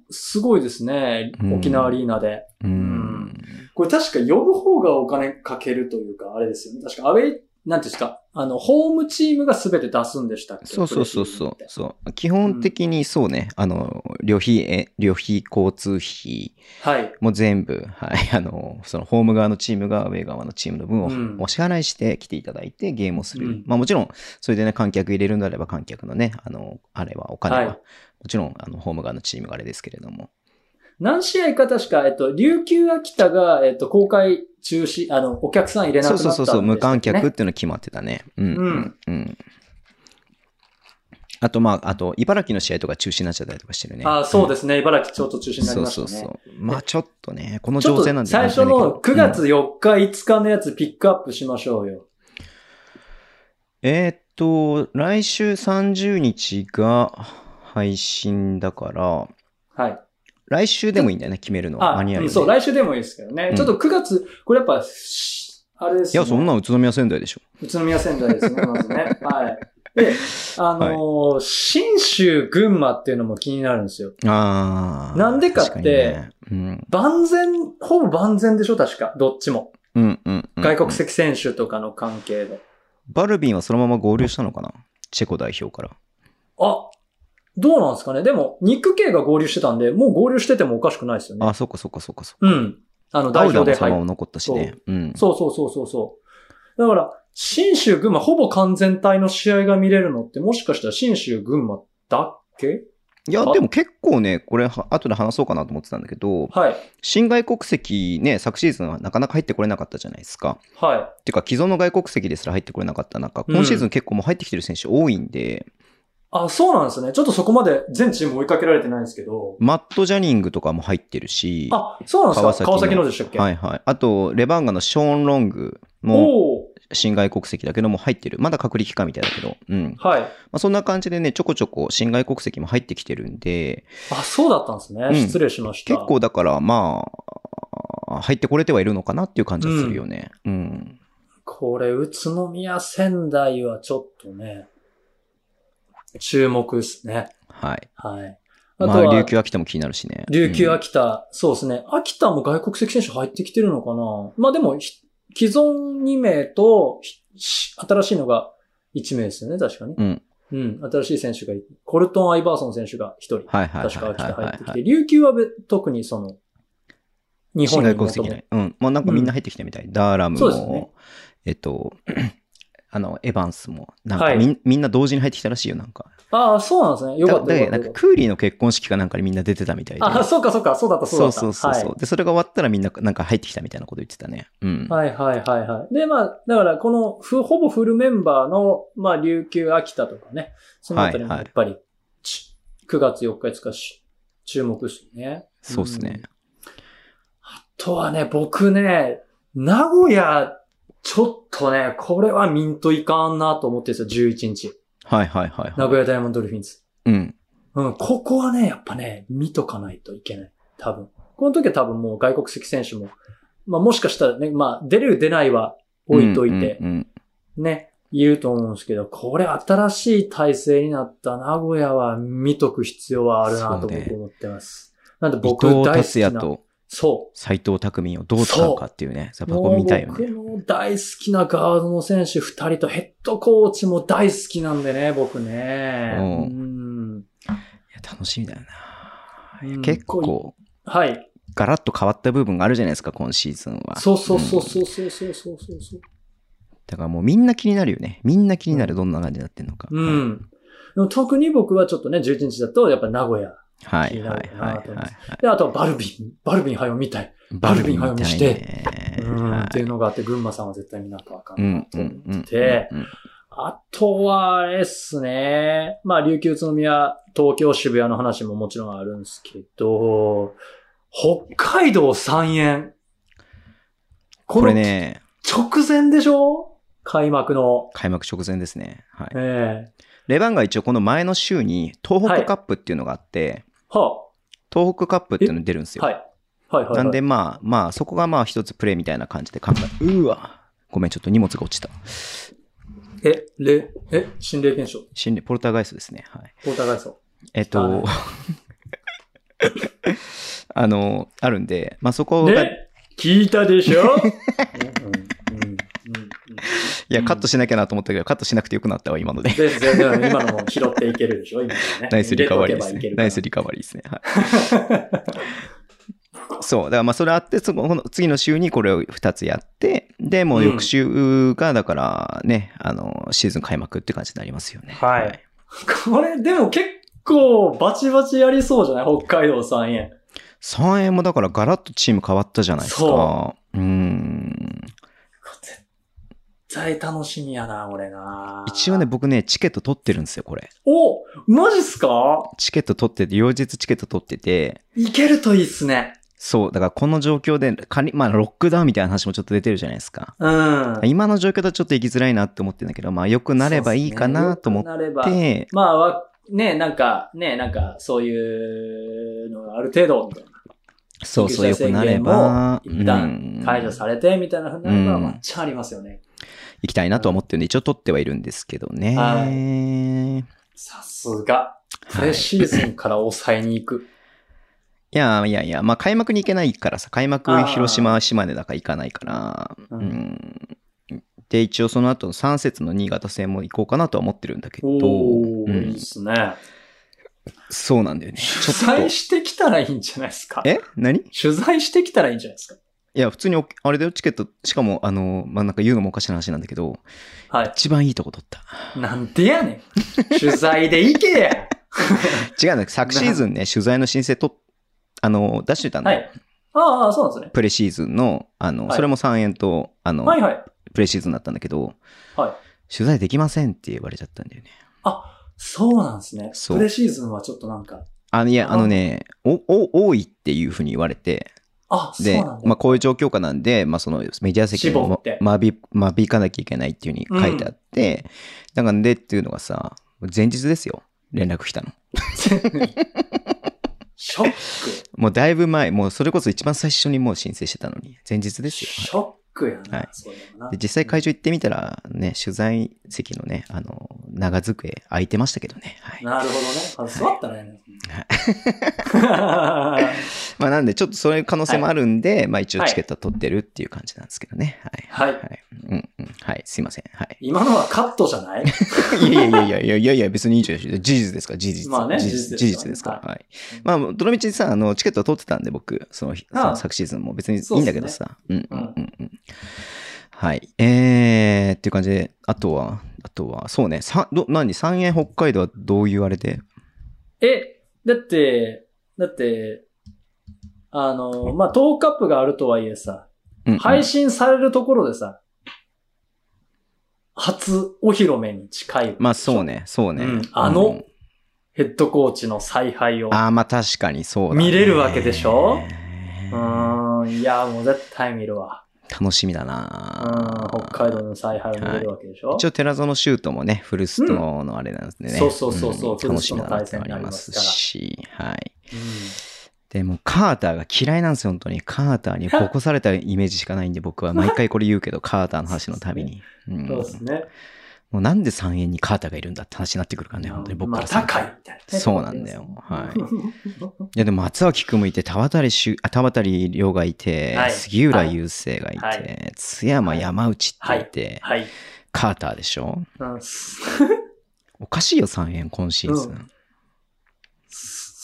すごいですねう。ん沖縄アリーナで。うん。これ確か呼ぶ方がお金かけるというか、あれですよね。確かアウェイ、なんていうんですか、あの、ホームチームが全て出すんでしたっけ？そうそうそうそう。そう。基本的にそうね、あの、旅費、え旅費、交通費はい。も全部、はい、あの、そのホーム側のチームがウェイ側のチームの分をうんお支払いして来ていただいてゲームをする。うんまあもちろん、それでね、観客入れるんであれば観客のね、あの、あれは、お金は、はいもちろん、あの、ホーム側のチームがあれですけれども。何試合か確か、えっと、琉球秋田が、えっと、公開中止、あの、お客さん入れなくなったね。そうそうそうそう、無観客っていうの決まってたね。うん。うんうん。うんあと、まあ、あと、茨城の試合とか中止になっちゃったりとかしてるね。あそうすですね。茨城ちょっと中止になりましたね。そうそうそう。まあ、ちょっとね、この情勢なんで最初の9月うん4日、5日のやつピックアップしましょうよ。えーっと、来週30日が配信だから、はい。来週でもいいんだよね、決めるのは。あ、間に合うよね、うんそう、来週でもいいですけどね。うんちょっと9月、これやっぱ、しあれですね。いや、そんなん宇都宮仙台でしょ。宇都宮仙台ですね、まずね。はい。で、あのー新州群馬っていうのも気になるんですよ。ああ。なんでかってねうん。万全、ほぼ万全でしょ、確か。どっちも。うんうんうん。外国籍選手とかの関係で。バルビンはそのまま合流したのかな？チェコ代表から。あ、どうなんですかね？でも、ニック・ケイが合流してたんで、もう合流しててもおかしくないですよね。あ、そっかそっかそっかそっか。うん。あの、代表で入っも残ったしね。うん。そうそうそうそうそう。だから、新州群馬、ほぼ完全体の試合が見れるのって、もしかしたら新州群馬だっけ？いや、あ？でも結構ね、これは、後で話そうかなと思ってたんだけど、はい。新外国籍ね、昨シーズンはなかなか入ってこれなかったじゃないですか。はてか、既存の外国籍ですら入ってこれなかった中、うん今シーズン結構もう入ってきてる選手多いんで、い。あ、そうなんですね。ちょっとそこまで全チーム追いかけられてないんですけど。マット・ジャニングとかも入ってるし、あ、そうなんですか？川崎の川崎のでしたっけ？はいはい。あと、レバンガのショーン・ロングも新外国籍だけども入ってる。まだ隔離期間みたいだけど、うん。まはい。あ、そんな感じでね、ちょこちょこ新外国籍も入ってきてるんで、あ、そうだったんですね。うん失礼しました。結構だから、まあ、入ってこれてはいるのかなっていう感じはするよね。うん。これ、宇都宮仙台はちょっとね、注目ですね。はい。はい。あまあ、とは、琉球秋田も気になるしね。琉球うん秋田、そうですね。秋田も外国籍選手入ってきてるのかなまあでも、ひ既存2名と、新しいのが1名ですよね、確かに。うん。うん、新しい選手がいて、コルトン・アイバーソン選手が一人、はいはいはい確か秋田入ってきて、はいはい。琉球はべ特にその、日新本に外国籍ない。うん。もうなんかみんな入ってきたみたい。ダーラムもそうですね、えっと、あの、エヴァンスも、なんかはいみんみんな同時に入ってきたらしいよ、なんか。ああ、そうなんですね。よかったなんかクーリーの結婚式かなんかにみんな出てたみたいで。た。あ、そうかそうか、そうだった、そうだそうった。そうそうそう、はいで、それが終わったらみんななんか入ってきたみたいなこと言ってたね。うん。はいはいはいはい。で、まあ、だからこのふ、ほぼフルメンバーの、まあ、琉球、秋田とかね、そのあたりもはいはいやっぱり、ち9月4日5日し、注目してね。そうっすね。んあとはね、僕ね、名古屋、ちょっとね、これはミントいかんなと思ってるんですよ、11日。はいはいはい、はい。名古屋ダイヤモンドドルフィンズ。うん。うん、ここはね、やっぱね、見とかないといけない。多分。この時は多分もう外国籍選手も、まあもしかしたらね、まあ出れる出ないは置いといて、うんうんうんね、いると思うんですけど、これ新しい体制になった名古屋は見とく必要はあるなと僕思ってます。なんで伊僕藤大好きな。達也とそ斎藤匠をどう使うかっていうね。やっう。ぱここ見たいよね。僕の大好きなガードの選手二人とヘッドコーチも大好きなんでね、僕ね。うんうんいや楽しみだよな。結構、はい。ガラッと変わった部分があるじゃないですか、今シーズンは。そうそうそううんそうそうそうそうそうそう。だからもうみんな気になるよね。みんな気になる、どんな感じになってんのか。うん。でも特に僕はちょっとね、11日だと、やっぱ名古屋。はい。はいはい。で、あとはバルビン。バルビン早を見たい。バルビン早見してねうん。はいっていうのがあって、群馬さんは絶対見なきゃあかうんんなと思うんうん。ってうんうんあとは、あれっすね。まあ、琉球宇都宮、東京渋谷の話ももちろんあるんですけど、北海道三円。これ。ね、直前でしょ？開幕の。開幕直前ですね。はい。ええレバンが一応この前の週に東北カップっていうのがあって、は東北カップっていうのに出るんですあ、よ。はい。はいはい、はい。なんでまあまあそこがまあ一つプレイみたいな感じで考え、うわごめんちょっと荷物が落ちた。え、れ、え、心霊現象？心理ポルターガイストですね。はい。お互いそう。えっと、はい あの、あるんで、まあそこが、ね聞いたでしょ？うんいや、カットしなきゃなと思ったけど、カットしなくてよくなったわ、今ので。で、全然今のも拾っていけるでしょ今のね。ナイスリカバリーですね。ナイスリカバリーですね。はい。そう。だからまあそれあって、そこの次の週にこれを2つやって、で、もう翌週が、だからね、あの、シーズン開幕って感じになりますよね。はいこれ、でも結構バチバチやりそうじゃない？北海道3円。3円もだからガラッとチーム変わったじゃないですか。そうーん。絶対楽しみやな、俺な。一応ね、。僕ね、チケット取ってるんですよ、これ。おマジっすか？チケット取ってて、両日チケット取ってて、いけるといいっすね。そう、だからこの状況で、仮まあ、ロックダウンみたいな話もちょっと出てるじゃないですか。うん。今の状況だとちょっと行きづらいなって思ってるんだけど、まあ、良くなればいいかなと思っそうすねなればて、まあわ、ね、なんか、ね、なんか、そういうのがある程度、みたいな。そうそう、良くなれば、一旦うん解除されて、みたいなふうになれば、うんまっちゃありますよね。行きたいなと思ってるんで、一応取ってはいるんですけどね。はさすが。プレシーズンから抑えに行く。いやいやいや、まあ開幕に行けないからさ、開幕広島、島根だから行かないから、ううんん。で、一応その後3節の新潟戦も行こうかなとは思ってるんだけど、うんいいっすね。そうなんだよね。取材。してきたらいいんじゃないですか？え？何？取材してきたらいいんじゃないですか？いや、普通にお、あれだよ、チケット、しかも、あの、まあ、なんか言うのもおかしな話なんだけど、はい。一番いいとこ取った。なんでやねん。取材で行けや。違うんだ昨シーズンね、取材の申請と、あの、出してたんだよ。はい。ああ、そうなんですね。プレシーズンの、あの、はいそれも3円と、あの、はいはい。プレシーズンだったんだけど、はい。取材できませんって言われちゃったんだよね。あ、そうなんですね。そうプレシーズンはちょっとなんか、あの、いや、ああのね、お、お、多いっていうふうに言われて、で。まあ、こういう状況下なんで、まあ、そのメディア席も絞ってま間引、間引かなきゃいけないっていうふうに書いてあって、だからでっていうのがさ、前日ですよ。連絡来たの。ショック。もうだいぶ前、もうそれこそ一番最初にもう申請してたのに、前日ですよ。ショックやな。はいで実際会場行ってみたら、ね、取材席のね、あの、長机空いてましたけどね。はい。なるほどね。あ座ったらやね。まあなんで、ちょっとそういう可能性もあるんで、まあ一応チケットは取ってるっていう感じなんですけどね。はい。はいはい。うんうん。はい。すいません。はい。今のはカットじゃない？いやいやいやいやいやいや別にいいじゃないですか。事実ですから、事実。まあね事事実ですからね実事実ですから。はい。まあ、どのみちさ、あの、チケットは取ってたんで、僕、そのその昨シーズンも別にいいんだけどさ。うんうんうんうんうん。はい。えー、っていう感じで、あとは、あとは、そうね、さ、ど、何？三円北海道はどういうあれでえ、だって、だって、あの、まあ、トークアップがあるとはいえさ、うんうん配信されるところでさ、初お披露目に近い。まあそう。ね、そうね。うんあのうんヘッドコーチの采配を。ああ、まあ確かにそうだ、ね。見れるわけでしょ？うーん、いや、もう絶対見るわ。楽しみだうん、な北海道の采配を見れるわけでしょ、一応、寺園シュートもね、フルストのあれなんですね。そうそうそうそうんフル楽しみだなってのありまますし、はい。うんでも、カーターが嫌いなんですよ、本当に。カーターにボコされたイメージしかないんで、僕は毎回これ言うけど、カーターの話のたびに。うんそうですね。もうなんで3円にカーターがいるんだって話になってくるからね、本当に僕まあ、からすると高いみたいなね。そうなんだよ。はい。いや、でも松脇くんもいて、田渡しゅ、あ田渡亮がいて、はい杉浦雄星がいて、はい津山山内っていて、はい。カーターでしょ？うんおかしいよ、3円今シーズン。うん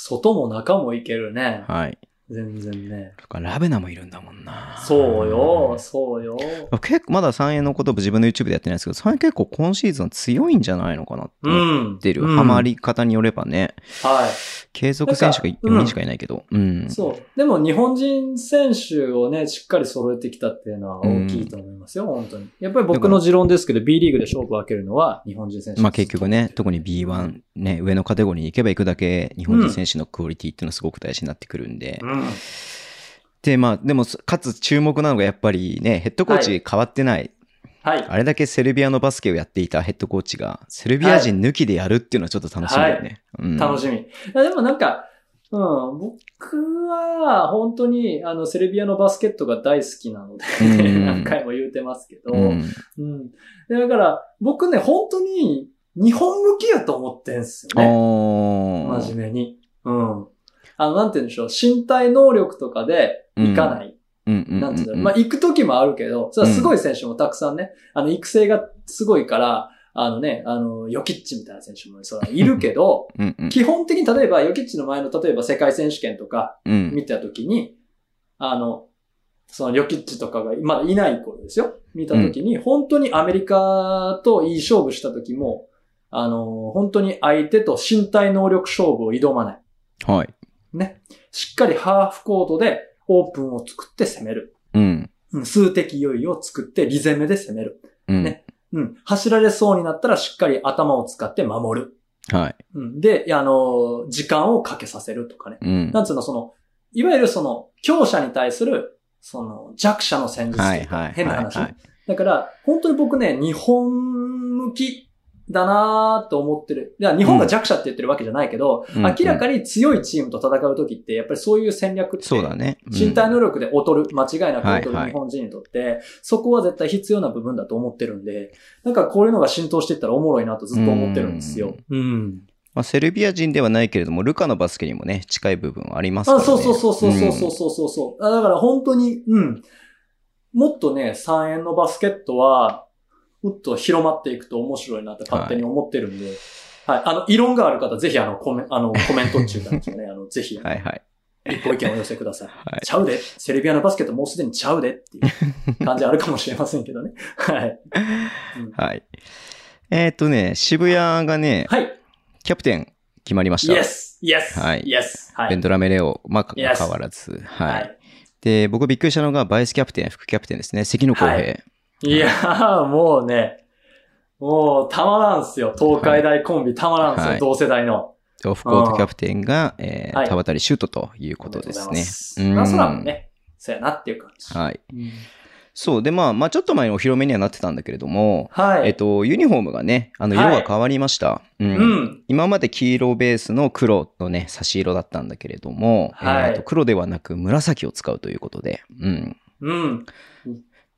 外も中もいけるね。はい。全然ね。ラベナもいるんだもんな。そうよ、そうよ。結構まだ3円のこと自分の YouTube でやってないですけど、3円結構今シーズン強いんじゃないのかなってう思っん。てる。うんハマり方によればね。は継続選手がなんかうん4人しかいないけど。うん。い。そう。でも日本人選手をね、しっかり揃えてきたっていうのは大きいと思いますよ、本当に。やっぱり僕の持論ですけど、B リーグで勝負を分けるのは日本人選手。まあ結局ね、特に B1、ね、上のカテゴリーに行けば行くだけ、日本人選手のクオリティっていうのはすごく大事になってくるんで。うん。で、まあ、でも、かつ注目なのがやっぱりね、ヘッドコーチ変わってない。はい。あれだけセルビアのバスケをやっていたヘッドコーチが、セルビア人抜きでやるっていうのはちょっと楽しみだよね。うん楽しみ。でもなんか、うん、僕は本当にあのセルビアのバスケットが大好きなので、うん 何回も言うてますけど、うん。うん。でだから、僕ね、本当に日本向きやと思ってんすよね。真面目に。うん。あの、なんて言うんでしょう、身体能力とかで行かない。うんうんうんなんていうんだろう。まあ、行く時もあるけど、それはすごい選手もたくさんね、あの、育成がすごいから、あのね、あの、ヨキッチみたいな選手もそらいるけど、うんうん基本的に例えば、ヨキッチの前の例えば世界選手権とかうん見たときに、あの、そのヨキッチとかがまだいない頃ですよ。見たときに、本当にアメリカといい勝負したときも、あの、本当に相手と身体能力勝負を挑まない。はい。ね。しっかりハーフコートでオープンを作って攻める。うん。うん、数的優位を作ってリ攻めで攻める。うん。ねうん。走られそうになったらしっかり頭を使って守る。はい。うん。で、あの、時間をかけさせるとかね。うん。なんつうの、その、いわゆるその、強者に対する、その、弱者の戦術はいはい変な話、だから、本当に僕ね、日本向きだなと思ってる。いや、日本が弱者って言ってるわけじゃないけど、うん、明らかに強いチームと戦うときって、やっぱりそういう戦略って、そうだね。身体能力で劣る、間違いなく劣る日本人にとって、そこは絶対必要な部分だと思ってるんで、なんかこういうのが浸透していったらおもろいなとずっと思ってるんですよ。うん。うんまあ、セルビア人ではないけれども、ルカのバスケにもね、近い部分はありますからね。あそうそうそうそうそうそうそう、うん、だから本当に、うん。もっとね、3円のバスケットは、もっと広まっていくと面白いなって勝手に思ってるんで、はい。あの、異論がある方、ぜひあの、コメあの、コメント中なんですよね。あの、ぜひ、はいはい。一個意見をお寄せください。はいちゃうで。セルビアのバスケットもうすでにちゃうでっていう感じあるかもしれませんけどね。はい。うんはい。えっ、とね、渋谷がね、はい。キャプテン決まりました。Yes! Yes! はい Yes! はい。ベンドラメレオ、まあ、変わらず。はい。はい。で、僕びっくりしたのが、バイスキャプテン、副キャプテンですね。関野公平。はいいやー、もうね、もう、たまらんすよ。東海大コンビ、たまらんすよ。はい同世代の。オフコートキャプテンが、えーはい田渡シュートということですね。ね。まあ、そらもね、そうやなっていう感じ。はい。うんそう。で、まあ、まあ、ちょっと前にお披露目にはなってたんだけれども、はい。えっと、ユニフォームがね、あの、色が変わりました。うんうん。今まで黄色ベースの黒のね、差し色だったんだけれども、はいえーと黒ではなく紫を使うということで、うん。うん。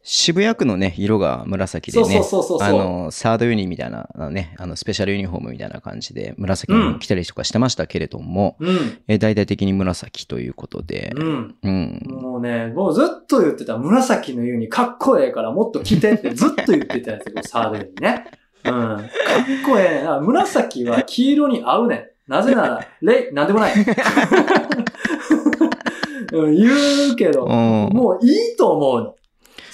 渋谷区のね、色が紫でね。そうそうそうそうあの、サードユニみたいな、あのね、あの、スペシャルユニフォームみたいな感じで、紫の着たりとかしてましたけれども、うん。えー大々的に紫ということで、うん。うん。もうね、もうずっと言ってた、紫のユニかっこええからもっと着てって ずっと言ってたやつよ、サードユニね。うん。かっこええな。紫は黄色に合うねん。なぜなら、レイ、なんでもない。うん言うけど、うんもういいと思うの。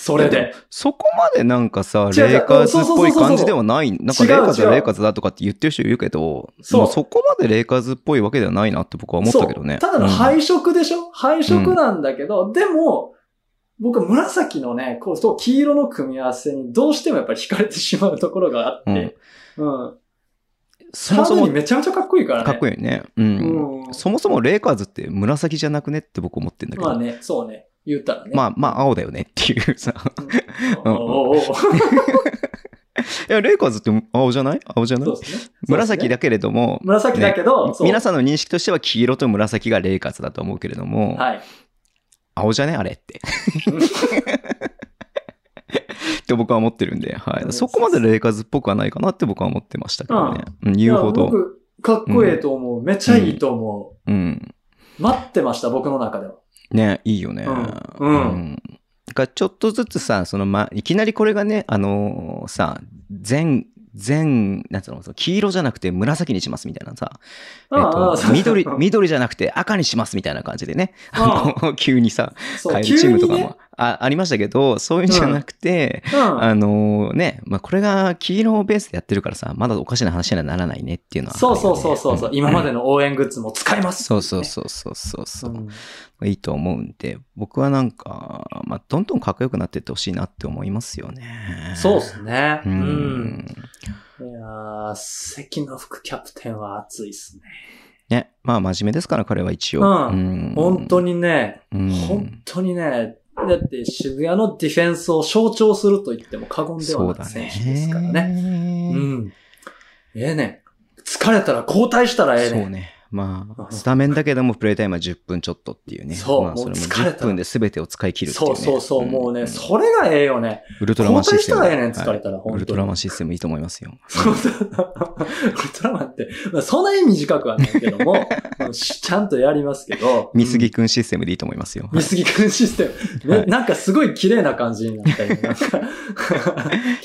それで。そこまでなんかさ、違う違うレイカーズっぽい感じではない。なんかレイカーズ違う違うはレイカーズだとかって言ってる人いるけど、そうもうそこまでレイカーズっぽいわけではないなって僕は思ったけどね。そうただのうん配色でしょ、配色なんだけど、でも、僕は紫のね、こう、そう黄色の組み合わせにどうしてもやっぱり惹かれてしまうところがあって、うん。そもそもサードにめちゃめちゃかっこいいからね。かっこいいよね。うん。うん。そもそもレイカーズって紫じゃなくねって僕思ってんだけど。まあね、そうね。言ったらね。まあ、まあ、青だよねっていうさ。いや、レイカーズって青じゃない？青じゃない？そうですね。紫だけれども、紫だけど、そう皆さんの認識としては黄色と紫がレイカーズだと思うけれども、はい。青じゃね？あれって。って僕は思ってるんで、はい。うんそこまでレイカーズっぽくはないかなって僕は思ってましたけどね。うん、言うほど。僕、かっこええと思う。めっちゃいいと思うん。う。待ってました、僕の中では。ね、いいよね。うん。うん。だからちょっとずつさ、そのま、いきなりこれがね、あのーさ、全、全、なんつうの、黄色じゃなくて紫にしますみたいなさ、えっと緑う、ん緑じゃなくて赤にしますみたいな感じでね、ああの、急にさ、変えるチームとかもあありましたけど、そういうんじゃなくて、うんあのね、まあ、これが黄色ベースでやってるからさ、まだおかしな話にはならないねっていうのは、そうそうそうそうそう、ん今までの応援グッズも使います、そうそうそうそうそうそう、うんいいと思うんで、僕はなんか、まあ、どんどんかっこよくなっていってほしいなって思いますよね。そうっすね。ううん。ん。いやー、関の副キャプテンは熱いっすね。ね。まあ、真面目ですから、彼は一応。うん本当に。にね、うん本当にね、だって渋谷のディフェンスを象徴すると言っても過言ではない選手ですからね。ね。うん。ええねん。疲れたら交代したらええねん。そうね。まあ、うんスタメンだけどもプレイタイムは10分ちょっとっていうね。そうまあ、それももう疲れた10分で全てを使い切るっていうね。そうそうそう、んもうね、それがええよね。ウルトラマンシステム。したらええねん疲れはいたら本当にウルトラマンシステムいいと思いますよ。そうそう ウルトラマンって、まあ、そんなに短くはないけども、ちゃんとやりますけど。見すぎくんシステムでいいと思いますよ。見すぎくんシステム。はいねなんかすごい綺麗な感じになったり、なんか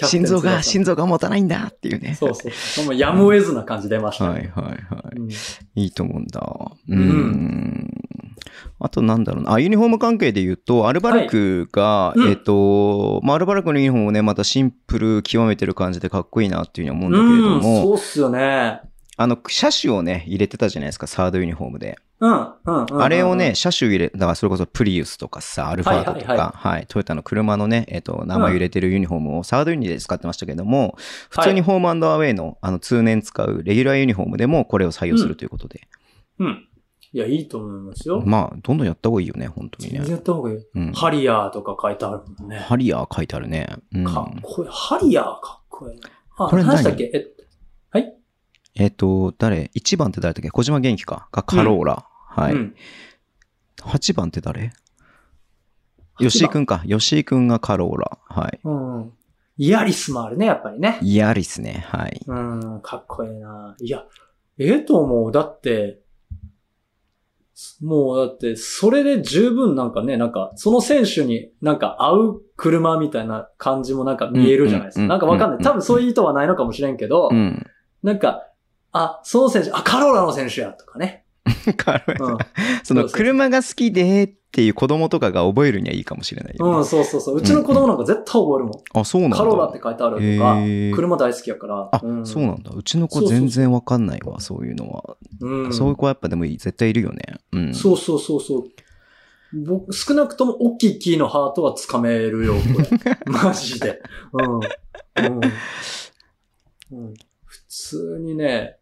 心臓が、心臓。臓が持たないんだっていうね。そうそう。もうやむを得ずな感じ出ましたね。はいはいはい。うんいいと思うんだ。う。うんあとなんだろうな。あ、ユニフォーム関係で言うと、アルバルクが、はいうんえっ、と、まあ、アルバルクのユニフォームをね、またシンプル極めてる感じでかっこいいなっていうふうに思うんだけれどうん、も、そうっすよね。あの、車種をね、入れてたじゃないですか、サードユニフォームで。うん、うん。あれをね、車種入れ、だからそれこそプリウスとかさ、アルファードとか、はいはいはいトヨタの車のね、えっ、と、名前を入れてるユニフォームをサードユニで使ってましたけども、普通にホームアンドアウェイの、あの、通年使うレギュラーユニフォームでもこれを採用するということで。うん。いや、いいと思いますよ。まあ、どんどんやった方がいいよね、本当にね。やった方がいい。うん。ハリアーとか書いてあるもんね。ハリアー書いてあるね。うん。かっこいい。ハリアーかっこいい。あ、これ何？何でしたっけ？え、はいえっ、と、誰 ?1 番って誰だっけ？小島元気か？がカローラ。はい。うん。8番って誰？吉井くんか。吉井くんがカローラ。はい。うん。ヤリスもあるね、やっぱりね。イヤリスね。はい。うん、かっこいいな。いや、ええと思う。だって、もうだって、それで十分なんかね、なんか、その選手になんか合う車みたいな感じもなんか見えるじゃないですうんか。なんかわかんない。うん多分そういう意図はないのかもしれんけどう、ん。なんか、あ、その選手、あ、カローラの選手や、とかね。カローラうん。その車が好きでっていう子供とかが覚えるにはいいかもしれないよね、うん、そうそうそう。うちの子供なんか絶対覚えるもん。あ、そうなんだ。カローラって書いてあるとか、車大好きやから。あ、んそうなんだ。うちの子全然わかんないわ、そういうのは。うん。そういう子はやっぱでも絶対いるよね。うん。そうそうそうそう。僕、少なくとも大きいキーのハートはつかめるよ、これ。マジで。うん。うん。うん、普通にね、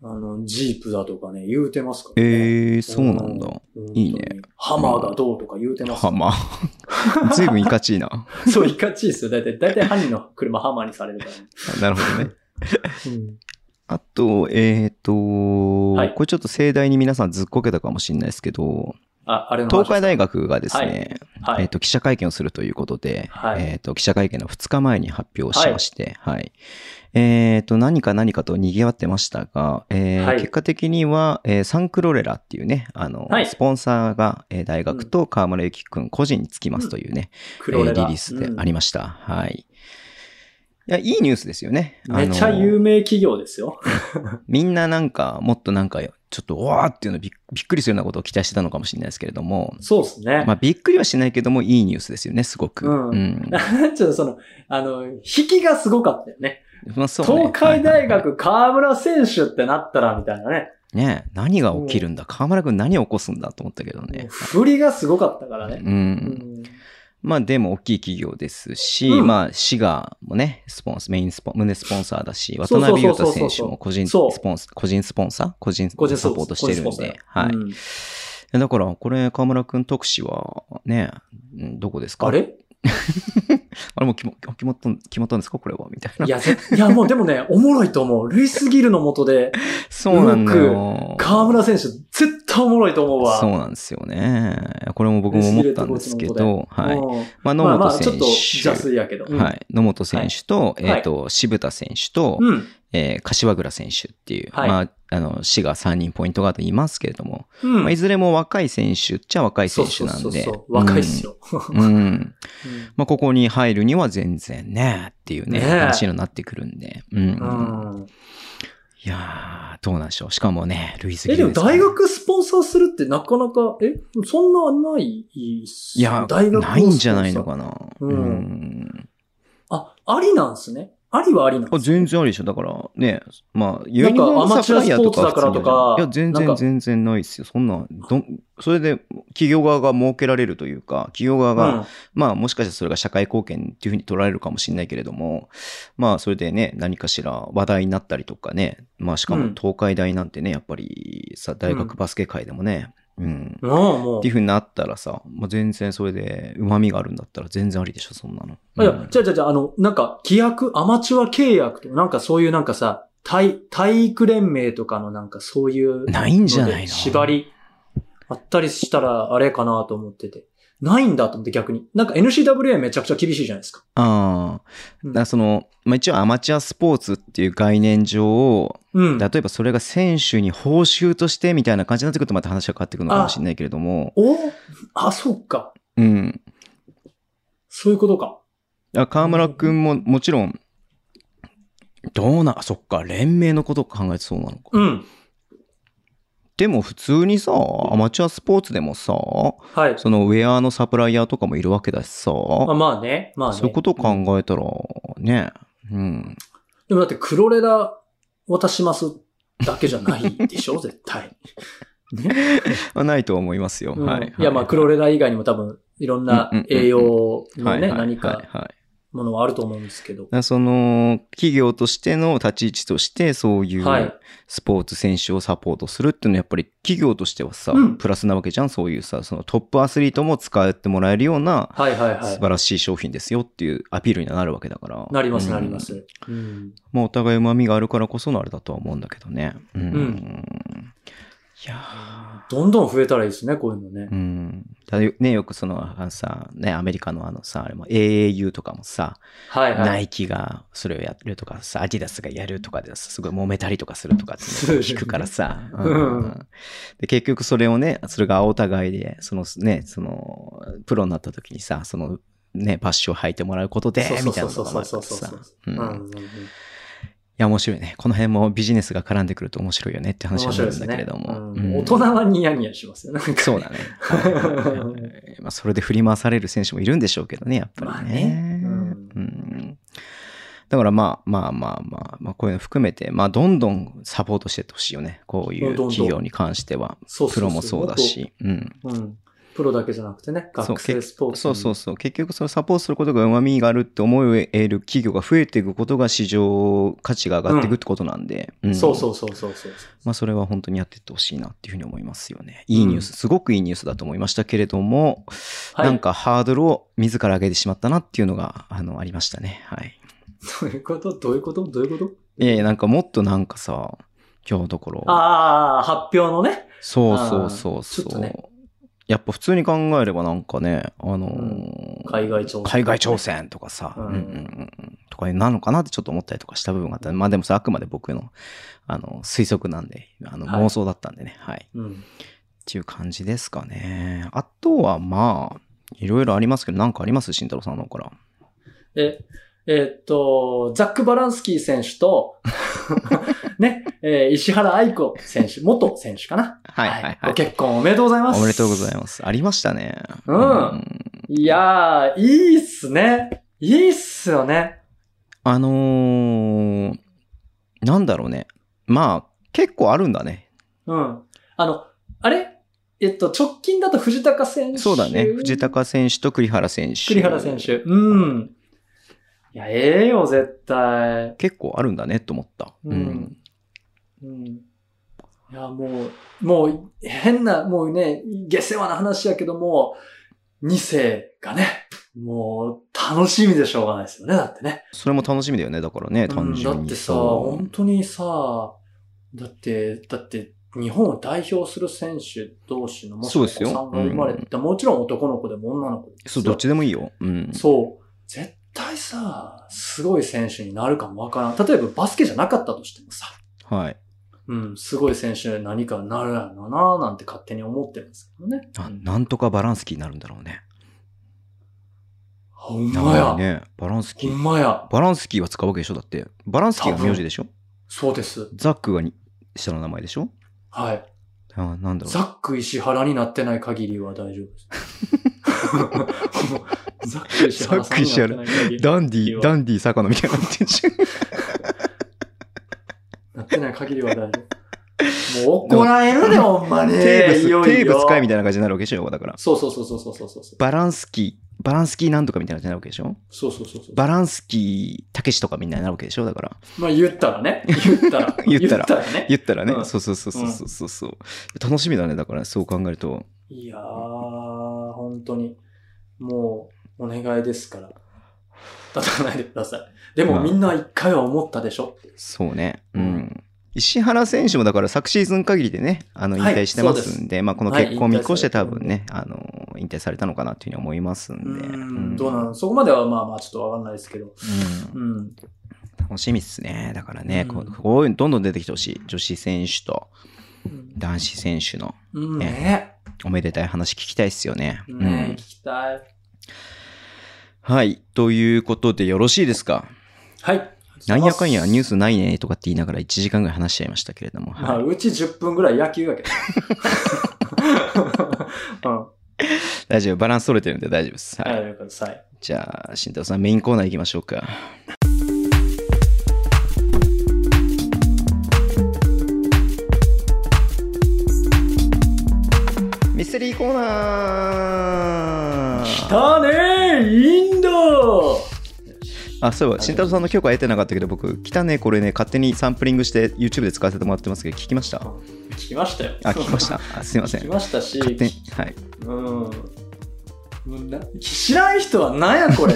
あの、ジープだとかね、言うてますからね。えー、そうなんだ。うんいいね。ハマーがどうとか言うてますハマー。ずいぶんいかちいな。そう、いかちいですよ。だいたい、だいたい犯人の車ハマーにされるからね。なるほどね。うんあと、えっ、と、はいこれちょっと盛大に皆さんずっこけたかもしれないですけど、あ、あれ東海大学がですね、はい。えっ、と、記者会見をするということで、はいえっ、と、記者会見の2日前に発表しまして、はい。えっ、と、何か何かと賑わってましたが、えーはい結果的には、えーサンクロレラっていうね、あの、はいスポンサーが、えー大学と河村ゆきくん個人につきますというね、黒レラえーリリースでありました。はい。いや、いいニュースですよね。うんめっちゃ有名企業ですよ。みんななんか、もっとなんか、ちょっと、わーっていうのびっびっくりするようなことを期待してたのかもしれないですけれども、そうですね。まあ、びっくりはしないけども、いいニュースですよね、すごく。うんうん。ちょっとその、あの、引きがすごかったよね。まあそうね。東海大学河村選手ってなったら、みたいなね。ねえ何が起きるんだ？河村くん何を起こすんだと思ったけどね。振りがすごかったからね。うん。うん。まあでも大きい企業ですし、うん。まあ滋賀もね、スポンス、メインスポン、胸スポンサーだし、渡辺裕太選手も個人スポンサー、個人スポンサー？個人サポートしてるんで、はい。うん。だから、これ、河村くん特使は、ね、うんどこですか？あれ？あれもう決ま決まったん、決まったんですか？これはみたいな。いや、ぜいや、もうでもね、おもろいと思う。ルイス・ギルの下で、そうなんだよ。河村選手、絶対おもろいと思うわ。そうなんですよね。これも僕も思ったんですけど、はい。うんまあ、野まあまあ、ちょ本選手。っと邪推やけど。うんはい。野本選手と、いえっ、と、渋田選手と、うん。えー柏倉選手っていう、はいまあ、あの、市が3人ポイントガードいますけれども、うん。まあ、いずれも若い選手っちゃ若い選手なんで。そうそうそう。若いっすよ。うん。うん。うんまあ、ここに入るには全然ね、っていうね、ねえ話になってくるんで。うん。うんいやー、どうなんでしょう。しかもね、ルイス・ギえ、でも大学スポンサーするってなかなか、え、そんなないいや、大学をないんじゃないのかな。うんうんあ、ありなんすね。ありはありなんあす全然ありでしょ。だからね、まあ、なんかアマチュアスポーツだからとかいや、全然全然ないですよ。そんな、どん、それで企業側が設けられるというか、企業側が、うん。まあもしかしたらそれが社会貢献っていうふうに取られるかもしれないけれども、まあそれでね、何かしら話題になったりとかね、まあしかもうん。東海大なんてね、やっぱりさ、大学バスケ界でもね、うん。うん、もっていうふうになったらさ、まあ、全然それで旨味があるんだったら全然ありでしょ、そんなの。う。いやうん、じゃあじゃあじゃあ、あの、なんか、規約、アマチュア契約とか、なんかそういうなんかさ、体、体育連盟とかのなんかそういう。ないんじゃないの？縛り、あったりしたらあれかなと思ってて。ないんだと思って逆に。なんか NCWA めちゃくちゃ厳しいじゃないですか。ああ。うんだその、まあ、一応アマチュアスポーツっていう概念上、うん。例えばそれが選手に報酬としてみたいな感じになってくるとまた話が変わってくるのかもしれないけれども、おあ、そうか。うん。そういうことか。だから河村くんももちろん、どうな、そっか、連盟のことを考えてそうなのか。うん。でも普通にさ、アマチュアスポーツでもさ、はい。そのウェアのサプライヤーとかもいるわけだしさ、まあまあね。まあね。そういうことを考えたら、ね、うん。でもだって黒レラ渡しますだけじゃないでしょ 絶対。ね。まあないと思いますよ。うんはい。いやまあ黒レラ以外にも多分いろんな栄養のね、何かものはあると思うんですけどその、企業としての立ち位置として、そういはいうスポーツ選手をサポートするっていうのは、やっぱり企業としてはさ、うんプラスなわけじゃん。そういうさ、そのトップアスリートも使ってもらえるような、はいはいは素い。晴らしい商品ですよっていうアピールにはなるわけだから。なりますうんなります。うん。まあ、お互い旨味があるからこそのあれだとは思うんだけどね。うん。んいやどんどん増えたらいいですね、こういうのねー。うん。だよね、よくその、あのさ、ね、アメリカのあのさ、あれも AAU とかもさ、はいはい。ナイキがそれをやるとかさ、アディダスがやるとかでさすごい揉めたりとかするとかって聞くからさ。うんうんで結局それをね、それがお互いで、そのね、その、プロになった時にさ、その、ね、バッシュを履いてもらうことで、みたいなのそうがもあそうそうるからさや、面白いね。この辺もビジネスが絡んでくると面白いよねって話面になるんだけれども。うんうん大人はニヤニヤしますよね。そうだね。まあ、それで振り回される選手もいるんでしょうけどね、やっぱりね。まあねうんうんだからまあまあまあまあ、まあ、こういうの含めて、まあどんどんサポートしてってほしいよね。こういうどんどん企業に関しては。そうそうそうプロもそうだし。うん。うん。プロだけじゃなくてね、そう学生スポーツ。そうそうそう。結局そのサポートすることが旨味があるって思える企業が増えていくことが市場価値が上がっていくってことなんで。んそうそうそうそうそう。まあそれは本当にやっていってほしいなっていうふうに思いますよね。いいニュース、すごくいいニュースだと思いましたけれども、はいなんかハードルを自ら上げてしまったなっていうのが、あの、ありましたね。はい。どういうことどういうことどういうこといやいや、なんかもっとなんかさ、今日のところ、ああ、発表のね。そうそうそうあーちょっとそう、ねやっぱ普通に考えればなんかね、あのーうん海外挑戦海外挑戦とかさ、うんうんうんうんうんとかなのかなってちょっと思ったりとかした部分があった。まあでもさ、あくまで僕の、あの、推測なんで、あの、はい妄想だったんでね、はい。うん。っていう感じですかね。あとはまあ、いろいろありますけど、なんかあります？慎太郎さんの方から。え、えーっと、ザック・バランスキー選手と、ね、えー石原愛子選手、元選手かな。はいはいはいご結婚おめでとうございます。おめでとうございます。ありましたね。うんいやー、いいっすね。いいっすよね。あのー、なんだろうね。まあ、結構あるんだね。うん。あの、あれ？えっと、直近だと藤高選手。そうだね。藤高選手と栗原選手。栗原選手。うん。いや、ええよ、絶対。結構あるんだねと思った。ううんん。うん。いや、もう、もう、変な、もうね、下世話な話やけども、2世がね、もう、楽しみでしょうがないですよね、だってね。それも楽しみだよね。だからね、単純にうんだってさ、本当にさ、だって、だって、日本を代表する選手同士のもしそうですよお子さんが生まれて、もちろん男の子でも女の子でもそう、どっちでもいいよ。うん。そう。絶対さ、すごい選手になるかもわからん。例えばバスケじゃなかったとしてもさ、はい。うん、すごい選手に何かなるやろな、なんて勝手に思ってるんですけどね。あなんとかバランスキーになるんだろうね。ほんまや。ね。バランスキほー。んまや。バランスキーは使うわけでしょ？だって。バランスキーが名字でしょ？そうです。ザックがに下の名前でしょ？はい。あなんだろう。ザック石原になってない限りは大丈夫です。ザック石原さんになってない限り。ダンディ、ダンディ坂野みたいになってんじゃん。なってない限りは大丈夫。もう怒られるね、ほんまに。テーブス、いよいよテーブ使いみたいな感じになるわけでしょだから。そうそうそうそうそうそうそう。バランスキー、バランスキーなんとかみたいな感じになるわけでしょそうそうそうそう。バランスキー、たけしとかみんなになるわけでしょだから。まあ言ったらね。言ったら。言ったらね。言ったらね、うんそうそうそうそうそうそう、楽しみだね、だから、そう考えると。いやー、本当に。もう、お願いですから。立たないでください。でもまあみんな一回は思ったでしょ。そうね。ううんん。石原選手もだから昨シーズン限りでね、あの、引はい退してますんで、まあこのはい結婚を見越して多分ね、あの、引退されたのかなというふうに思いますんで。うん、どうなのそこまではまあまあちょっとわかんないですけど。うんうん。楽しみっすね。だからね、うんこうこういうのどんどん出てきてほしい。女子選手とうん男子選手のうん、ねねおめでたい話聞きたいっすよね。ねうん聞きたい。はい。ということでよろしいですか？はい。なんやかんやニュース。スないねとかって言いながら1時間ぐらい話しちゃいましたけれども。まあ、はいうち10分ぐらい野球やけど。うん。大丈夫。バランス取れてるんで大丈夫です。はい。はい。じゃあ、慎太郎さんメインコーナー行きましょうか。ステリーコーナー来たねーインドあ、そういえば、慎太郎さんの許可得てなかったけど、僕、来たね、これね、勝手にサンプリングして YouTube で使わせてもらってますけど、聞きました？聞きましたよ。あ、聞きました。あすいません聞き。ましたし、勝手に、はい。うん。知らん人は何やこれ。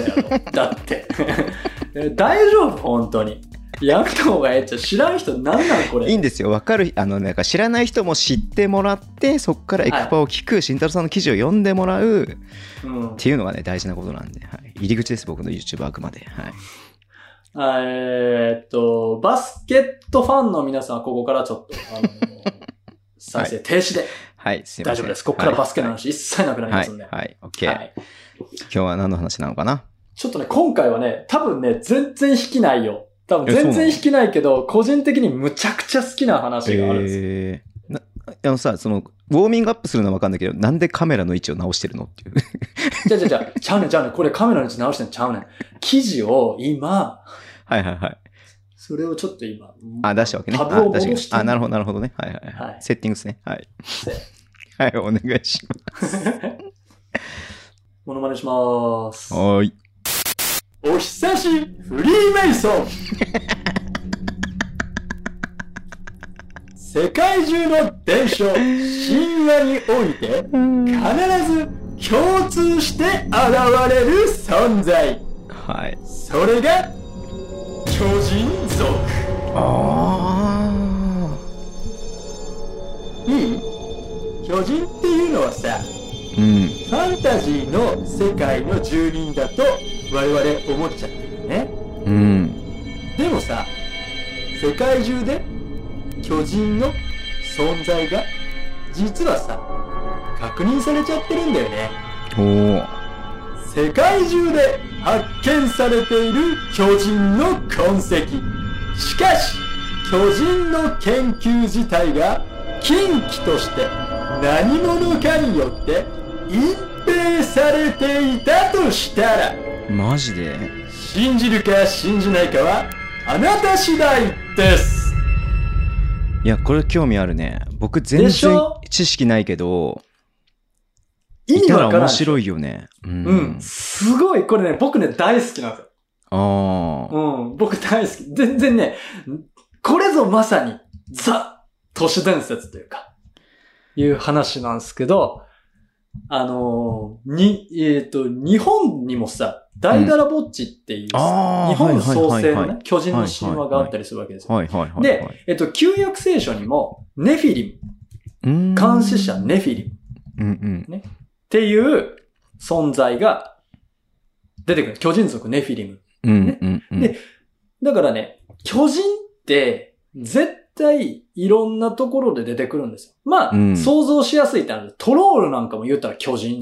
だって。え大丈夫？本当に。やめた方がええっちゃ知らん人何なんこれ。いいんですよ。わかる、あの、なんか知らない人も知ってもらって、そこからエクパを聞く、慎太郎さんの記事を読んでもらうっうん。ていうのがね、大事なことなんで、はい。入り口です、僕の YouTube はあくまで。はい。えーっと、バスケットファンの皆さんはここからちょっと、あの、再生 停止ではい、すいません。大丈夫です。ここからバスケの話一切なくなりはいますんで。、はい、OK、はい今日は何の話なのかな？ちょっとね、今回はね、多分ね、全然引きないよ。多分全然引きないけど、個人的にむちゃくちゃ好きな話があるんですよ。えー、なあのさ、その、ウォーミングアップするのはわかんないけど、なんでカメラの位置を直してるのっていう。じゃあじゃあじゃあちゃうねんちゃうねん。これカメラの位置直してんちゃうねん。記事を今、はいはいはい。それをちょっと今、あ、出したわけね。タブを戻して。にあ、なるほど、なるほどね。はいはいは。はいいセッティングですね。はい。せはい、お願いし モノマネしまーすます。。はーい。お久しフリーメイソン世界中の伝承、神話において、必ず共通して現れる存在。はい。それが、巨人族。あうん巨人っていうのはさ、うん。ファンタジーの世界の住人だと我々思っちゃってるよね。うん。でもさ、世界中で巨人の存在が実はさ、確認されちゃってるんだよね。おー。世界中で発見されている巨人の痕跡。しかし、巨人の研究自体が禁忌として何者かによって隠蔽されていたとしたら、マジで？信じるか信じないかはあなた次第です。いや、これ興味あるね。僕全然ょ？知識ないけど、意味わからん。面白いよね。うん。うん。すごい、これね、僕ね、大好きなんですよ。ああ。うん、僕大好き。全然ね、これぞまさに、ザ、都市伝説というか、いう話なんですけど、あのーに、えっ、と、日本にもさ、ダイダラボッチっていう、あー日本創はいはいはいは世のね、巨人の神話があったりするわけですよ。はいはいはい、はい。で、えっと、旧約聖書にも、ネフィリム、うーん、監視者ネフィリムっうんうん。ていう存在が出てくる。巨人族ネフィリム。うんねうんうん。でだからね、巨人って、絶対いろんなところで出てくるんですよ。まあ、うん想像しやすいってあるトロールなんかも言ったら巨人。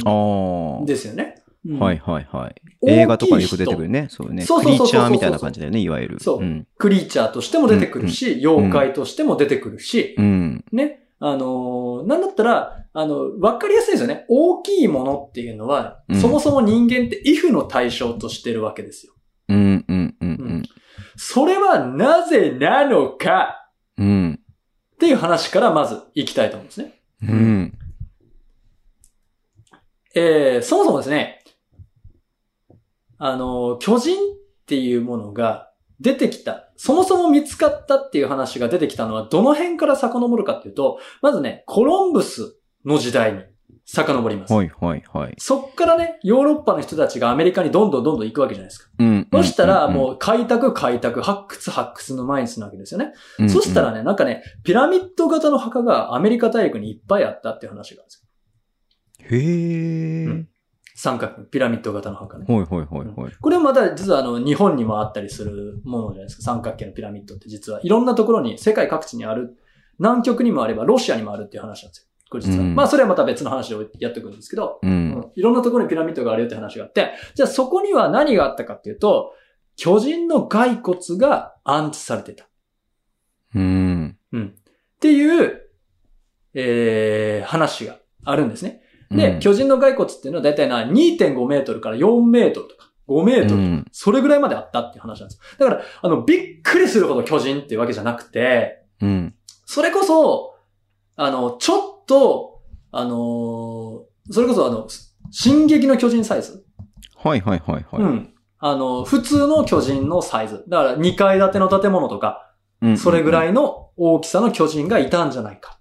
ですよね。うんはいはいはい。映画とかによく出てくるね。そうね。クリそうそうそうそうーチャーみたいな感じだよね、いわゆる。そううん。クリーチャーとしても出てくるし、妖怪としても出てくるし、うん。ね。あのーなんだったら、あの、わかりやすいですよね。大きいものっていうのは、うんそもそも人間ってイフの対象としてるわけですよ。うんうんうんそれはなぜなのかうん。うん。っていう話からまず行きたいと思うんですね。うん。えー、そもそもですね、あの、巨人っていうものが出てきた、そもそも見つかったっていう話が出てきたのはどの辺から遡るかっていうと、まずね、コロンブスの時代に遡ります。はいはいはい。そっからね、ヨーロッパの人たちがアメリカにどんどんどんどん行くわけじゃないですか。うん。そしたら、うんもう開拓開拓、発掘発掘の毎日なわけですよね。うんそしたらね、なんかね、ピラミッド型の墓がアメリカ大陸にいっぱいあったっていう話があるんですよ。へえ。うん三角、ピラミッド型の墓ね。はいはいはいはい。これはまた実はあの日本にもあったりするものじゃないですか。三角形のピラミッドって実はいろんなところに世界各地にある。南極にもあればロシアにもあるっていう話なんですよ。これ実は。うんまあそれはまた別の話をやっていくんですけど、う。うんんいろんなところにピラミッドがあるよって話があって、じゃあそこには何があったかっていうと、巨人の骸骨が安置されていた。うん。うん。っていう、えー、話があるんですね。で、うん巨人の骸骨っていうのは大体な2.5メートルから4メートルとか5メートルそれぐらいまであったっていう話なんです。だから、あの、びっくりするほど巨人っていうわけじゃなくて、うん。それこそ、あの、ちょっと、あのーそれこそあの、進撃の巨人サイズ。はいはいはいはい。うん。あの、普通の巨人のサイズ。だから2階建ての建物とか、うんそれぐらいの大きさの巨人がいたんじゃないか。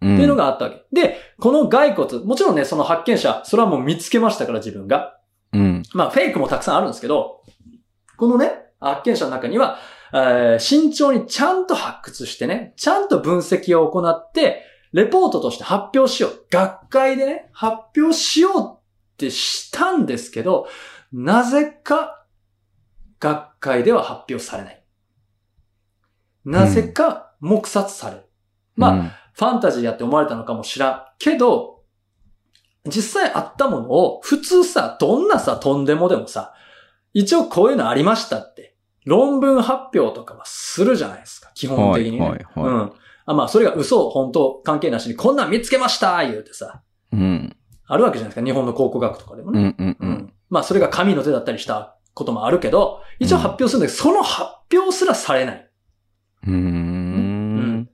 てっていうのがあったわけ。で、この骸骨、もちろんね、その発見者、それはもう見つけましたから自分が。うん。まあ、フェイクもたくさんあるんですけど、このね、発見者の中には、えー慎重にちゃんと発掘してね、ちゃんと分析を行って、レポートとして発表しよう。学会でね、発表しようってしたんですけど、なぜか、学会では発表されない。なぜか、黙殺される。まあ、あ、ファンタジーやって思われたのかもしらん。けど、実際あったものを、普通さ、どんなさ、とんでもでもさ、一応こういうのありましたって、論文発表とかはするじゃないですか、基本的にね。はいはいはいうん。あまあ、それが嘘、本当関係なしに、こんなん見つけました言うてさ、うん。あるわけじゃないですか、日本の考古学とかでもね。うんうんう。うんん。まあ、それが神の手だったりしたこともあるけど、一応発表するんだけど、その発表すらされない。うーん。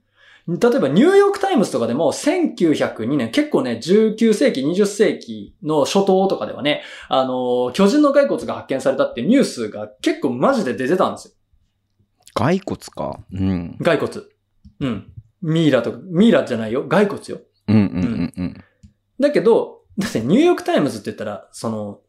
例えばニューヨークタイムズとかでも1902年、結構ね、19世紀、20世紀の初頭とかではね、あの、巨人の骸骨が発見されたってニュースが結構マジで出てたんですよ。骸骨か。うん。骸骨。うん。ミイラとか、ミイラじゃないよ。骸骨よ。うんうんうんうん。だけど、だってニューヨークタイムズって言ったら、その、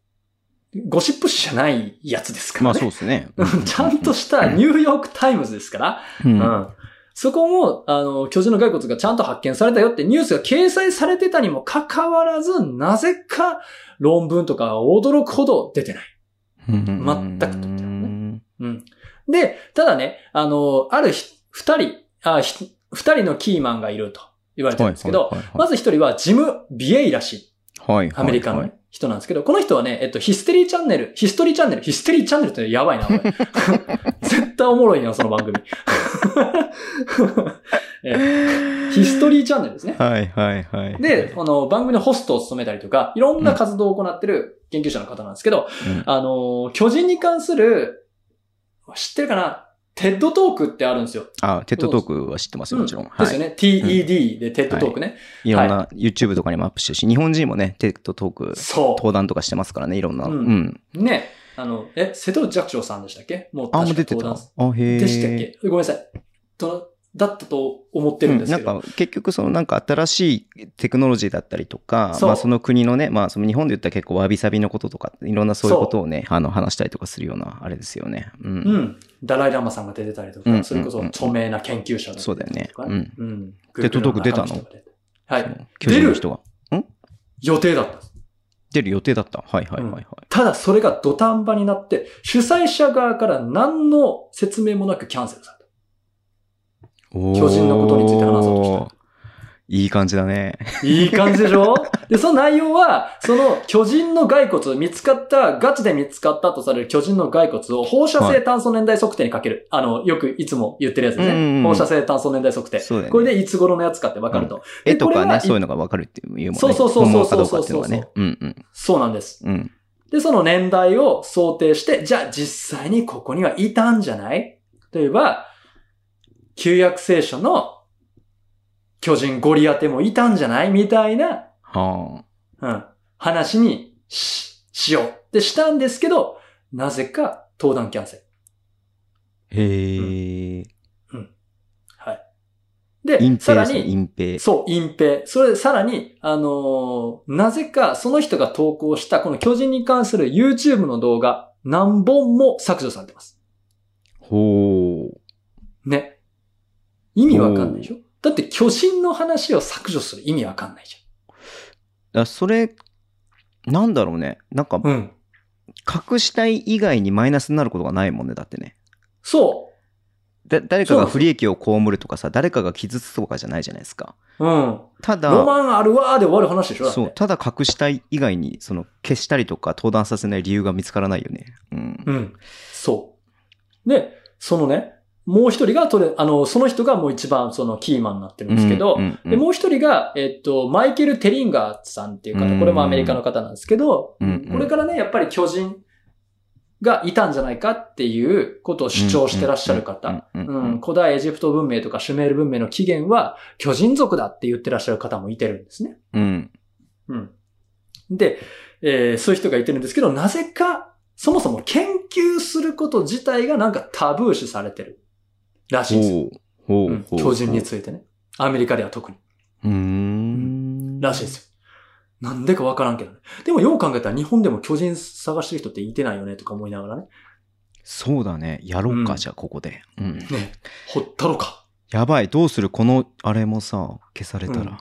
ゴシップ誌じゃないやつですからね。まあそうですね。う んちゃんとしたニューヨークタイムズですから、う。うんん。そこも、あの、巨人の骸骨がちゃんと発見されたよってニュースが掲載されてたにもかかわらず、なぜか論文とかが驚くほど出てない。全く取ってね。うん。で、ただね、あの、あるひ二人、あ、ひ二人のキーマンがいると言われてるんですけど、はいはいはいはいまず一人はジム・ビエイラ氏、はい。アメリカの人なんですけど、この人はね、えっと、ヒステリーチャンネル、ヒストリーチャンネル、ヒステリーチャンネルってやばいな。絶対おもろいな、その番組。えヒストリーチャンネルですね。はいはいはい。で、この番組のホストを務めたりとか、いろんな活動を行ってる研究者の方なんですけど、うんあの、巨人に関する、知ってるかな？ TED トークってあるんですよ。あ、 TED トークは知ってますよ、もちろん。はい。ですよね。TED で TED トークね。いろんな YouTube とかにもアップしてるし、日本人もね、 TED トーク、そ登壇とかしてますからね、いろんな。ううんん。う。ね。あの、え、瀬戸内寂聴さんでしたっけ？もうあ、もう出てた。あ、へえ。でしたっけ？ごめんなさい。とだったと思ってるんですけど。うんなんか結局そのなんか新しいテクノロジーだったりとか、まあその国のね、まあその日本で言ったら結構わびさびのこととか、いろんなそういうことをね、あの話したりとかするようなあれですよね。うん。うん。ダライラマさんが出てたりとか、うんそれこそ著名な研究者が出てそうだよねたりとかうんうん。テッドトーク出たの？はい。巨人の人が。予定だった。出る予定だった？はいはいはいはい。ただそれが土壇場になって、主催者側から何の説明もなくキャンセルされた。巨人のことについて話そうとしたおーいい感じだね。いい感じでしょ？で、その内容は、その巨人の骸骨、見つかった、ガチで見つかったとされる巨人の骸骨を放射性炭素年代測定にかける。あの、よくいつも言ってるやつですうんうんうんね。放射性炭素年代測定。そうだよね。これでいつ頃のやつかってわかると。で絵とかね、そういうのがわかるっていうもんね。そうそうそうそう本物かどうかっていうそう。うんうん。そうなんです。うん。で、その年代を想定して、じゃあ実際にここにはいたんじゃない？例えば、旧約聖書の巨人ゴリアテもいたんじゃないみたいな、はうん、話にし、しようってしたんですけど、なぜか登壇キャンセル。あ。へえ。はい。で、隠蔽ですね、さらに、隠蔽。そう、隠蔽。それでさらに、あのーなぜかその人が投稿したこの巨人に関する YouTube の動画何本も削除されてます。ほう。ね。意味わかんないでしょ？だって巨人の話を削除する意味わかんないじだそれ、なんだろうね。なんかゃん。、うん。隠したい以外にマイナスになることがないもんね、だってね。そだ誰かが不利益を被るとかさ、誰かが傷つくとかじゃないじゃないですか。う。うん。ただ、ロマンあるわーで終わる話でしょ？そう、ただ隠したい以外に、その、消したりとか登壇させない理由が見つからないよね。うん。うん。そう。で、そのね、もう一人がとれ、あの、その人がもう一番そのキーマンになってるんですけど、うんうんうんで、もう一人が、えっと、マイケル・テリンガーさんっていう方、これもアメリカの方なんですけど、うんうんこれからね、やっぱり巨人がいたんじゃないかっていうことを主張してらっしゃる方。うん古代エジプト文明とかシュメール文明の起源は巨人族だって言ってらっしゃる方もいてるんですね。うん。うん。で、えーそういう人がいてるんですけど、なぜか、そもそも研究すること自体がなんかタブー視されてるらしいんですよ。ほう。ほう。巨人についてね。アメリカでは特に。うーん。らしいですよ。なんでかわからんけどね。でもよう考えたら日本でも巨人探してる人っていてないよねとか思いながらね。そうだね。やろうか、うんじゃあ、ここで。うん。ねほったろか。やばい。どうする？この、あれもさ、消されたら。うん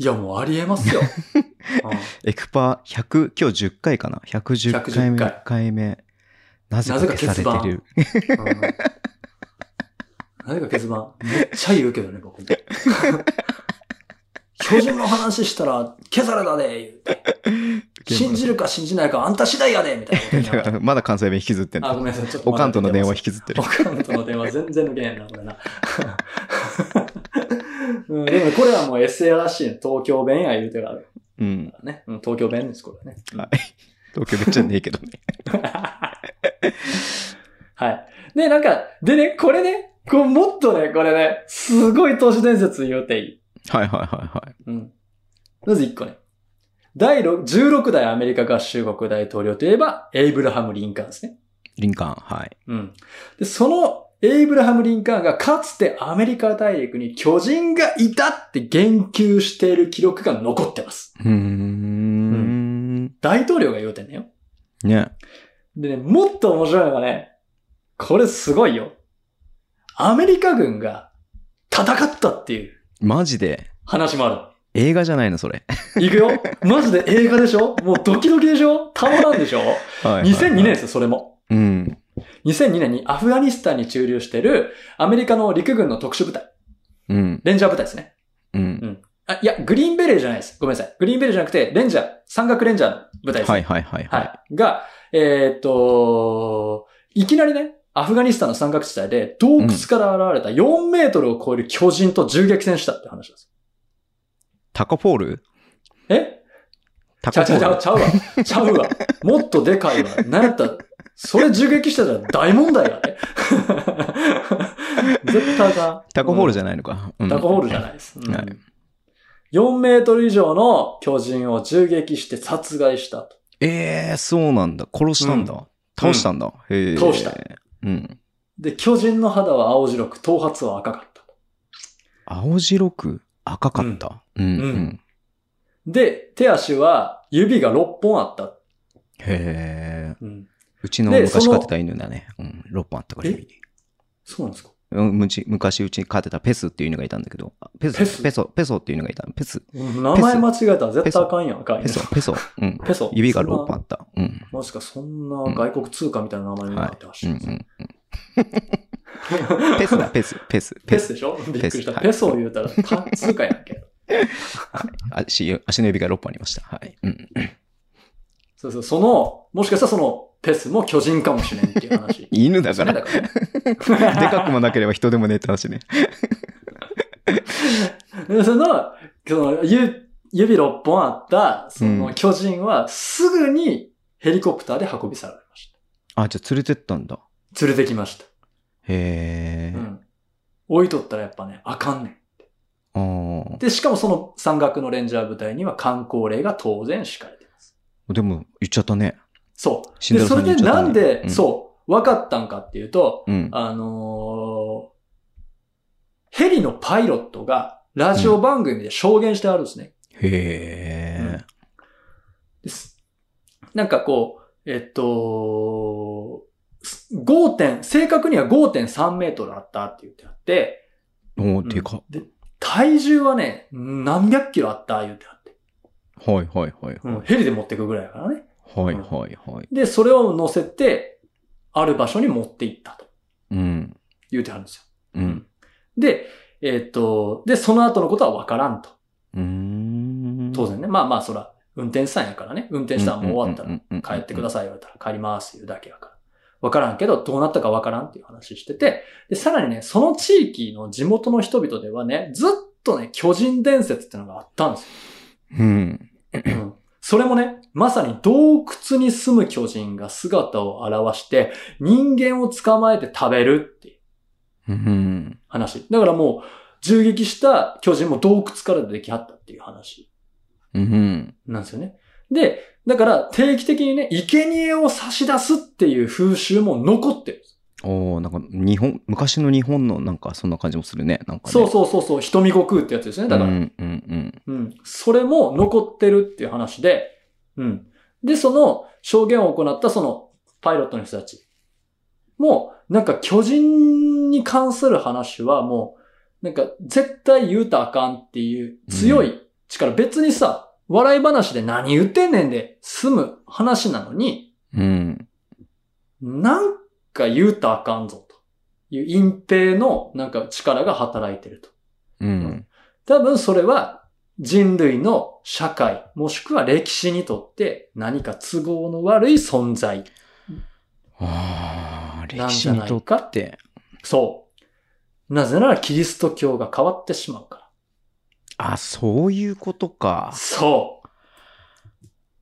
いやもうありえますよ。うんエクパ100、今日10回かな ?110 回目、110 1回目。なぜか消されてる。うん何か欠番。めっちゃ言うけどね、僕も。巨人の話したら、消されたで、言うて。信じるか信じないかあんた次第やで、みたいな まだ関西弁引きずってんあ、ごの。めんなさい。ちょっとおかんとの電話引ききずってるお。かんとの電話全然抜けねえな、これな。うん、でもこれはもう SA らしいね。東京弁や言うてるあるうん。ね。うん、東京弁です、これはね。はい。東京めっちゃねえけどね。はい。で、なんか、でね、これね、こうもっとね、これね、すごい都市伝説言うていい。はいはいはいはい。うん。まず1個ね。第6 16代アメリカ合衆国大統領といえば、エイブラハム・リンカーンですね。リンカーン、はい。うん。で、そのエイブラハム・リンカーンがかつてアメリカ大陸に巨人がいたって言及している記録が残ってます。うーん。大統領が言うてんねよ。ね。でね、もっと面白いのがね、これすごいよ。アメリカ軍が戦ったっていうマジで？話もあ映画じゃないのそれ。る。いくよ。マジで映画でしょ？もうドキドキでしょ？たまらんでしょ？はいはいはい ?2002 年ですよ、それも。うん。2002年にアフガニスタンに駐留してるアメリカの陸軍の特殊部隊、うん。レンジャー部隊ですね。うん。あ、いや、グリーンベレーじゃないです。ごめんなさい。グリーンベレーじゃなくて、レンジャー、山岳レンジャーの部隊です。はいはいはいははい。が、えーっと、いきなりね、アフガニスタンの山岳地帯で洞窟から現れた4メートルを超える巨人と銃撃戦したって話ですい。タコポール？よ。え？タコポール？ちゃうちゃうわ。ちゃうわ。もっとでかいわ。なんやったら、それ銃撃したら大問題やね。絶対か。タコホールじゃゃないのか。うんタコホールじゃないです。うんはい4メートル以上の巨人を銃撃して殺害したと。ええそうなんだ。殺したんだ。うん倒したんだ。へえ。倒した。うん。で、巨人の肌は青白く、頭髪は赤かった。青白く赤かった。うん。ううんん。で、手足は指が6本あった。へえ。うん。うちの昔飼ってた犬だね。うん。6本あったからえ指に。そうなんですか？昔うちに飼ってたペスっていう犬がいたんだけど、あペス？ペス？ペソ、ペソっていう犬がいた。ペス、うん名前間違えたら絶対あかんやん、ペソ、ペソ。うん。ペソ？指が6そんな本あった。うん。マジか、そんな外国通貨みたいな名前になってました。うんうんうん。ペスだ、ペス、ペス、ペスでしょ？びっくりした。はいペソを言うたら、か通貨やんけ。足、足の指が6本ありました。はい。うん。そうそう、その、もしかしたらその、ペスも巨人かもしれんっていう話。犬だから。だからね。でかくもなければ人でもねって話ね。で その、その、ゆ指6本あった、そうのん巨人は、すぐにヘリコプターで運び去られましあ、じゃあ連れてったんだ。た。連れてきました。へえ。うん。置いとったらやっぱね、あかんねあん。で、しかもその山岳のレンジャー部隊には観光令が当然敷かれてます。あ。でも、言っちゃったね。そう。で、それでなんで、うんそう、分かったんかっていうと、うん。あのーヘリのパイロットがラジオ番組で証言してあるんですね。へえ。です。なんかこう、えっと、5点、正確には5.3メートルあったって言ってあって、おーでか。で、体重はね、何百キロあった言ってあって、はいはいはい。うんヘリで持ってくぐらいやからね。はいはいはい。で、それを乗せて、ある場所に持って行ったとうん。言ってあるんですよ。うん。で、えっと、で、その後のことは分からんと。うーん。当然ね。まあまあ、そら、運転手さんやからね。運転したらもう終わったうんうんうんうんら帰ってください言われたら帰ります言うだけやから。わからんけど、どうなったかわからんっていう話してて、で、さらにね、その地域の地元の人々ではね、ずっとね、巨人伝説っていうのがあったんですうん。よ。うんそれもね、まさに洞窟に住む巨人が姿を現して、人間を捕まえて食べるっていううん。話。だからもう、銃撃した巨人も洞窟から出てきはったっていう話。うん。なんですよね。で、だから定期的にね、生贄を差し出すっていう風習も残ってるんです。おーなんか日本、昔の日本のなんかそんな感じもするね。なんかね。そうそうそうそう、瞳悟空ってやつですね。だから、うん、うんうんうん。それも残ってるっていう話で、うん。で、その証言を行ったそのパイロットの人たちも、なんか巨人に関する話はもう、なんか絶対言うたらあかんっていう強い力、別にさ、笑い話で何言ってんねんで済む話なのに、うん。なんか言うたらあかんぞという隠蔽のなんか力が働いてると。うん。多分それは人類の社会もしくは歴史にとって何か都合の悪い存在。ああ、歴なんじゃ史にとないかって。そう。なぜならキリスト教が変わってしまうかあ、そういうことから。。そう。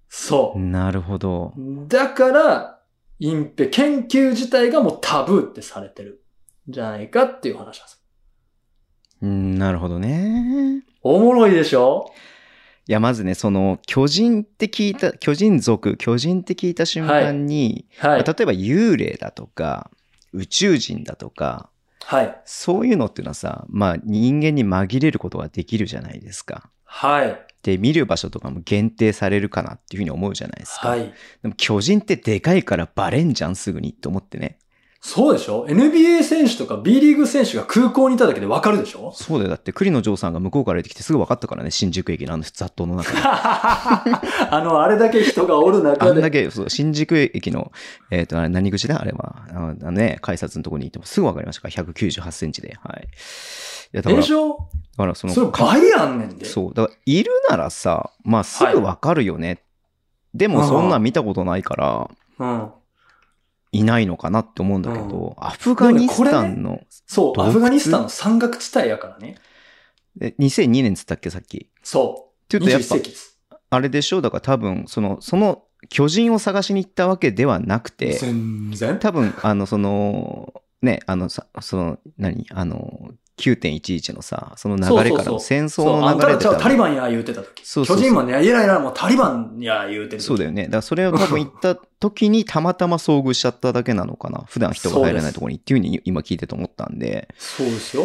そなるほど。う。だから、隠蔽、研究自体がもうタブーってされてる。んじゃないかっていう話なんです。うんなるほどね。おもろいでしょ？いや、まずね、その、巨人って聞いた、巨人族、巨人って聞いた瞬間に、はい。まあ例えば幽霊だとか、宇宙人だとか、はい。そういうのっていうのはさ、まあ人間に紛れることができるじゃないですか。はい。で、見る場所とかも限定されるかなっていうふうに思うじゃないですか。はい。でも巨人ってでかいからバレんじゃん、すぐにって思ってね。そうでしょ ?NBA 選手とか B リーグ選手が空港にいただけでわかるでしょ？そうだよ。だって、栗野城さんが向こうから出てきてすぐ分かったからね、新宿駅のあの雑踏の中に。あの、あれだけ人がおるあ中で。んだけ、そう、新宿駅の、えっ、と、あれ何口だ？あれは。あのね、改札のとこにいてもすぐ分かりましたから、198センチで。はい。いや、だから、だでしょ？からその、それ倍あんねんで。そう。だから、いるならさ、まあ、すぐ分かるよね。でも、そんなん見たことないから、うん。いないのかなって思うんだけど、アフガニスタンの、そう、アフガニスタンの山岳地帯やからね。え2002年っつったっけ、さっき？っそう。21ていうとやっぱ。あれでしょ？だから多分、その、その巨人を探しに行ったわけではなくて、全然。多分、あの、その、ね、あの、さその、何？あの、9.11のさ、その流れからの戦争の流れで多分タリバンや言うてた時。そうそうそう巨人マンね、いやいや、もうタリバンや言うてる時。そうだよね。だからそれを多分行った時にたまたま遭遇しちゃっただけなのかな。普段人が入れないところにっていうふうに今聞いてて思ったんで。そうですよ。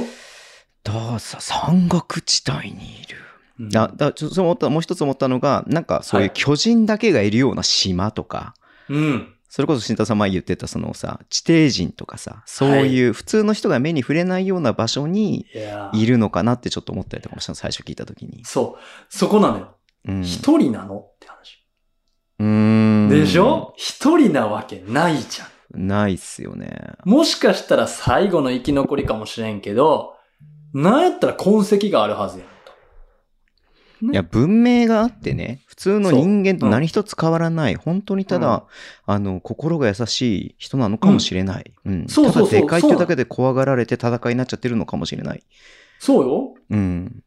ださ、山岳地帯にいる。うんだだちょっと思ったもう一つ思ったのが、なんかそういうはい巨人だけがいるような島とか、うん。それこそ新田さん前言ってたそのさ、地底人とかさ、そういう普通の人が目に触れないような場所にいるのかなってちょっと思ったりとかもしたの、最初聞いた時に。そう。そこなのよ。うん。一人なのって話。うーんでしょ？一人なわけないじゃん。ないっすよね。もしかしたら最後の生き残りかもしれんけど、なんやったら痕跡があるはずやんと。いや、文明があってね、普通の人間と何一つ変わらない、本当にただ、あの、心が優しい人なのかもしれない。うん。そうそうそうただでかいってだけで怖がられて戦いになっちゃってるのかもしれない。そうよ。うん。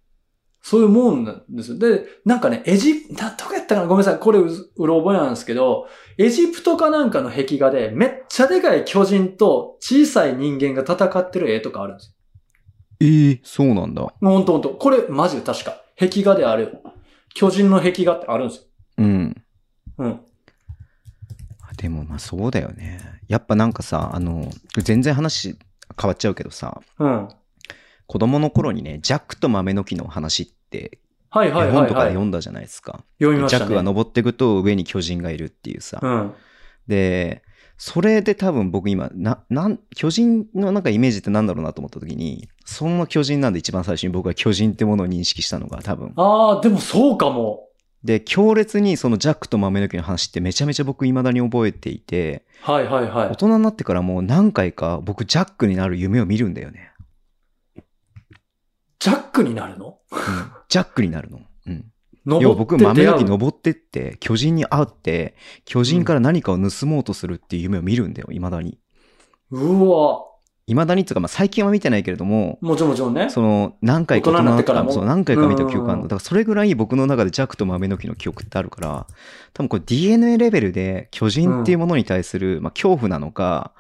そういうもんなんですよ。で、なんかね、エジプ、なんとかやったかな？ごめんなさい。これう、うろ覚えなんですけど、エジプトかなんかの壁画で、めっちゃでかい巨人と小さい人間が戦ってる絵とかあるんですええそうなんだ。よ。ほんとほんと。これ、マジで確か。壁画である。巨人の壁画ってあるんですよ。うん。うん。でもまあそうだよね。やっぱなんかさ、あの、全然話変わっちゃうけどさ、うん。子供の頃にね、ジャックと豆の木の話って、はいはいはい、絵本とかではい。読んだじゃないですか。読みまし。ジャックが登っていくと上に巨人がいるっていうさ。うん。で、それで多分僕今、な、なん、巨人のなんかイメージってなんだろうなと思った時に、そんな巨人なんで一番最初に僕は巨人ってものを認識したのが多分。ああ、でもそうかも。で、強烈にそのジャックと豆の木の話ってめちゃめちゃ僕未だに覚えていて、はいはいはい大。人になってからもう何回か僕ジャックになる夢を見るんだよね。ジャックになるの？うん、ジャックになるの。要は僕豆の木登ってって巨人に会って、巨人から何かを盗もうとするっていう夢を見るんだよ、未だに。うわ。未だにっていうか、まあ最近は見てないけれども、もちろんもちろんね。その、何回か大人になってからもそう、何回か見た記憶あるの。うんうんうんだからそれぐらい僕の中でジャックと豆の木の記憶ってあるから、多分これ DNA レベルで巨人っていうものに対する、まあ恐怖なのか、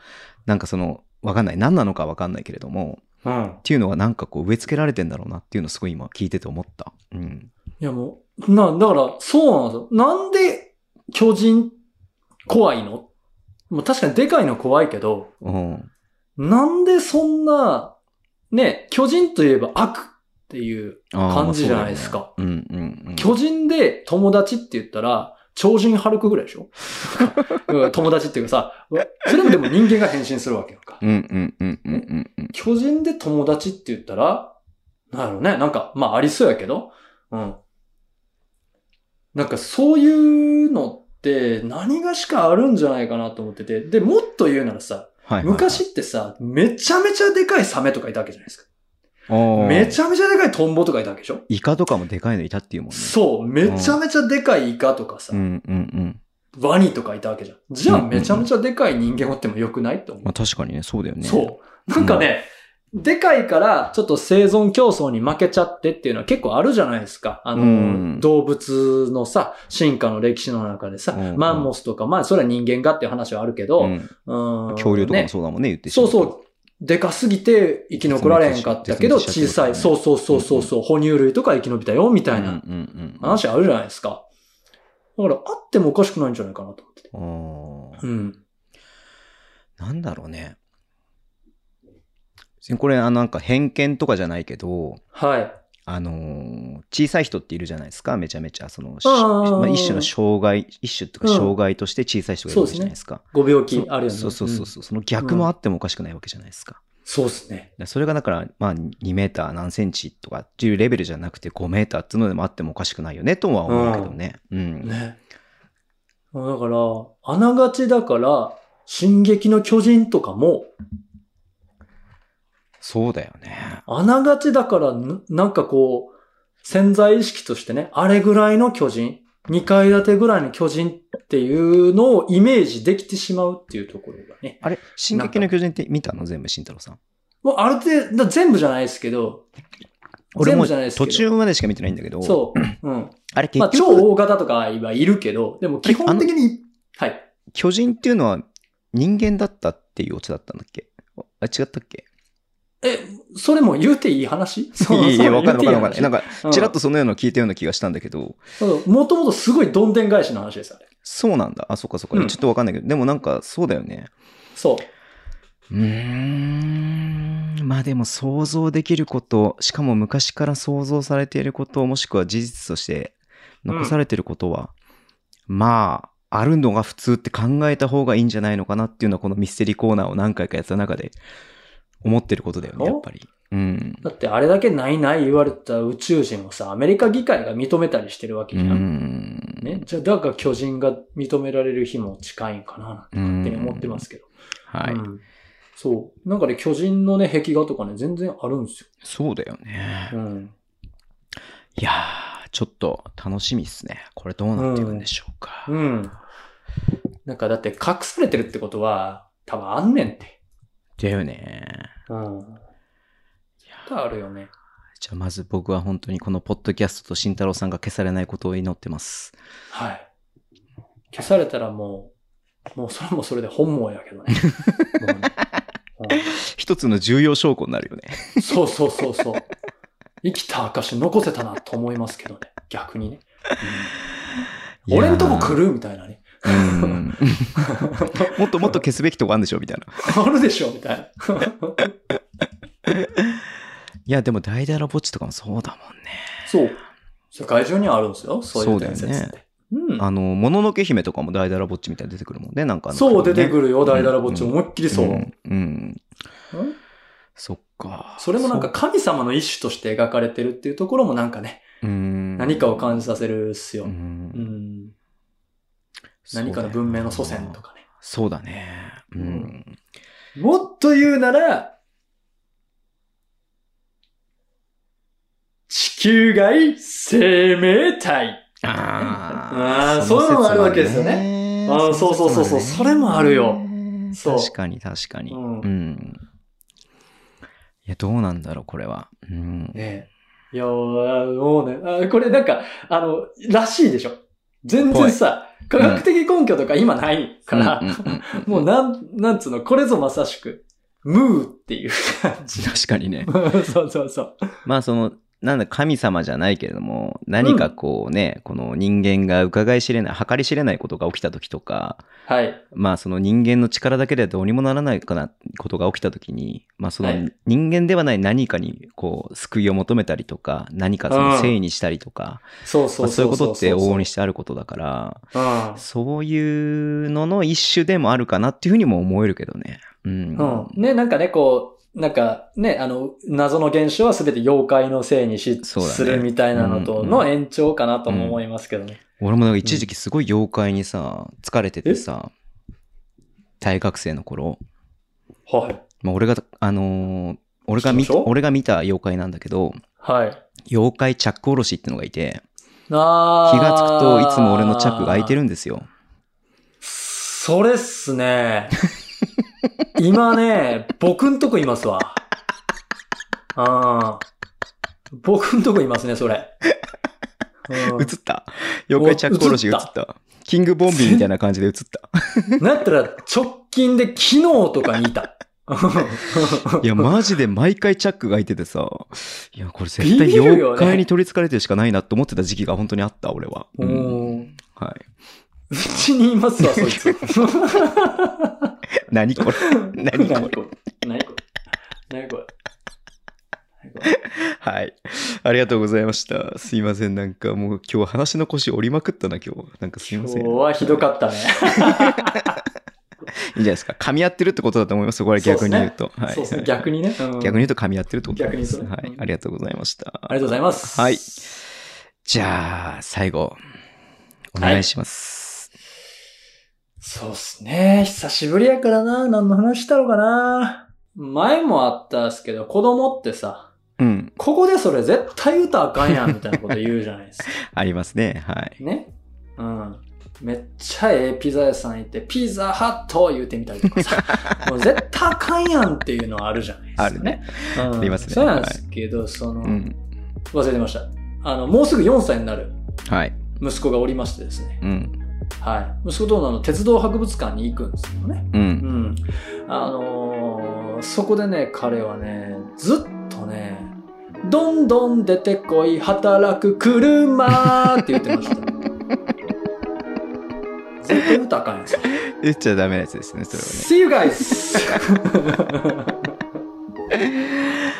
なんかその、わかんない。何なのかわかんないけれども、うん。っていうのがなんかこう植え付けられてんだろうなっていうのをすごい今聞いてて思った。うん。いやもう、な、だから、そうなんですよ。なんで巨人怖いの？もう確かにでかいの怖いけど、うん。なんでそんな、ね、巨人といえば悪っていう感じじゃないですか。そうだよねうんうんうん。巨人で友達って言ったら、超人ハルクぐらいでしょ？う ん友達っていうかさ、それもでも人間が変身するわけよか。巨人で友達って言ったら、なんやろね。なんか、まあありそうやけど。うん。なんかそういうのって何がしかあるんじゃないかなと思ってて。で、もっと言うならさ、はいはいはい。昔ってさ、めちゃめちゃでかいサメとかいたわけじゃないですか。めめちゃめちゃでかいトンボとかいたわけでしょ？イカとかもでかいのいたっていうもんね。そう、めちゃめちゃでかいイカとかさ、うんうんうん。ワニとかいたわけじゃん。じゃあめちゃめちゃでかい人間おってもよくない？って思う。まあ確かにね、そうだよね。そう。なんかね、でかいからちょっと生存競争に負けちゃってっていうのは結構あるじゃないですか。あの、うん動物のさ、進化の歴史の中でさ、うんうんマンモスとか、まあそれは人間がっていう話はあるけど、うん。うん恐竜とかもねそうだもんね、言ってそうそう。でかすぎて生き残られへんかったけど、小さい、そうそうそうそうそう、哺乳類とか生き延びたよ、みたいな。話あるじゃないですか。だから、あってもおかしくないんじゃないかなと思ってて。うん。なんだろうね。これ、あの、なんか偏見とかじゃないけど、はい。あのー小さい人っているじゃないですか、めちゃめちゃ。その、しあーまあ、一種の障害、一種とかうん障害として小さい人がいるじゃないですか。ご病気あるよね。そうそうそううんそう、その逆もあってもおかしくないわけじゃないですか。そうですね。でそれがだから、まあ、2メーター何センチとかっていうレベルじゃなくて5メーターっていうのでもあってもおかしくないよねとは思うけどね。うん。ね。だから、あながちだから、進撃の巨人とかも、そうだよね。あながちだから、ななんかこう、潜在意識としてね、あれぐらいの巨人、2階建てぐらいの巨人っていうのをイメージできてしまうっていうところがね。あれ進撃の巨人って見たの？全部、慎太郎さん。もうある程度、だ全部じゃないですけど、俺も全部じゃないですけ途ど。中までしか見てないんだけど、そう。うん。あれまあ、結局、超大型とかはいるけど、でも基本的に、はい。巨人っていうのは人間だったっていうオチだったんだっけ？あ、違ったっけ？え、それも言うていい話？いやいや、わかんないわかんないわかんなんか、か、ちらっとそのようなの聞いたような気がしたんだけど、もともとすごいどんでん返しの話ですよね。そうなんだ。あ、そっかそっか。うんちょっとわかんないけど、でもなんか、そうだよね。そう。うーん。まあでも想像できること、しかも昔から想像されていること、もしくは事実として残されていることは、まあ、あるのが普通って考えた方がいいんじゃないのかなっていうのは、このミステリーコーナーを何回かやった中で思ってることだよね、お？やっぱり。うん。だってあれだけないない言われた宇宙人をさ、アメリカ議会が認めたりしてるわけうじゃん。ん。ね？じゃあ、だから巨人が認められる日も近いんかな、なんて勝手に思ってますけど。はい。うんそう。なんかね、巨人のね、壁画とかね、全然あるんですそうだよね。よ。うん。いやー、ちょっと楽しみっすね。これどうなっていくんでしょうか。うん。なんかだって隠されてるってことは、多分あんねんって。だよね。うん。あるよね。じゃあまず僕は本当にこのポッドキャストと慎太郎さんが消されないことを祈ってます。はい。消されたらもう、もうそれもそれで本望やけどね。も うね一つの重要証拠になるよね。うんそうそうそうそう。生きた証残せたなと思いますけどね。逆にね。うん俺んとこ来るる？みたいなね。うん。もっともっと消すべきとこあるんでしょみたいな。あるでしょみたいな。いや、でも大々ラボッチとかもそうだもんね。そう。世界中にあるんですよ。そういう伝説そうだよって。うん。あの、もののけ姫とかも大々ラボッチみたいに出てくるもんね。なんかあのそう、出てくる。るよ、大々ラボッチ。うん思いっきりそう。うん。うん。うんそっか。それもなんか神様の一種として描かれてるっていうところもなんかね、そう、うん。何かを感じさせるっすよ。う。うんん。何かの文明の祖先とか。かね。そうだね。うん。もっと言うなら、地球外生命体。ああーそういうのもあるわけですよね。あーそうそうそうそうそれもあるよ確かに確かに。ううんん。いや、どうなんだろう、これは。うん。ねえ。いやー、もうね、あこれなんか、あの、らしいでしょ。全然さ、科学的根拠とか今ないから、もうなん、なんつうの、これぞまさしく、ムーっていう感じ。確かにね。そうそうそう。まあ、その、なんだ、神様じゃないけれども、何かこうね、この人間が伺い知れない、計り知れないことが起きた時とか、はい。まあその人間の力だけではどうにもならないかなことが起きた時に、まあそのはい人間ではない何かにこう救いを求めたりとか、何かその正にしたりとか、そうそうまあそういうことって往々にししてあることだから、うん。そういうのの一種でもあるかなっていうふうにも思えるけどね。うん。うん。ね、なんかね、こう、なんかね、あの、謎の現象は全て妖怪のせいにし、ねするみたいなのとうんの延長かなとも思いますけどね。俺もなんか一時期すごい妖怪にさ、疲れててさ、大学生の頃、はい。まあ俺が、あのー俺が見俺が見た妖怪なんだけど、はい。妖怪チャックおろしってのがいて、あ気がつくといつも俺のチャックが開いてる。るんですよ。それっすね。今ね、僕んとこいますわ。ああ。僕んとこいますね、それ。うん映った？妖怪チャックおろしが映った。キングボンビーみたいな感じで映った？なったら直近で昨日とかにいた。いや、マジで毎回チャックが開いててさ、いや、これ絶対妖怪に取り憑かれてるしかないなと思ってた時期が本当にあった、俺は。ううんんはい。うちにいますわ、そいつ。何これ？何これ？何これ？何これ？何これ？はい。ありがとうございました。すいません。なんかもう今日話の腰折りまくったな、今日。なんかすいません。いいん今日はひどかったね。じゃないですか。噛み合ってるってことだと思います。これ逆に言うと。はい。そうですね。逆にね。うん逆に言うと噛み合ってるってこと。逆にはい。ありがとうございました。ありがとうございます。はい。じゃあ、最後、お願いします。そうっすね。久しぶりやからな。何の話したのかな。前もあったんですけど、子供ってさ、うん。ここでそれ絶対言うたらあかんやんみたいなこと言うじゃないですか。ありますね。はい。ね。うん。めっちゃええピザ屋さん行って、ピザハット言うてみたりとかさ、もう絶対あかんやんっていうのはあるじゃないですか、あるね。うん、ありますねそうなんですけど、その、うん。忘れてました。あの、もうすぐ4歳になるはい。息子がおりましてですね。うん。はい。息子とあの鉄道博物館に行くんですよね。う。うんん。あのーそこでね、彼はね、ずっとね、どんどん出てこい、働く車って言ってました。絶対歌あかんやつ。言っちゃダメなやつですね、それはね。See you guys!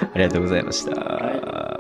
ありがとうございました。はい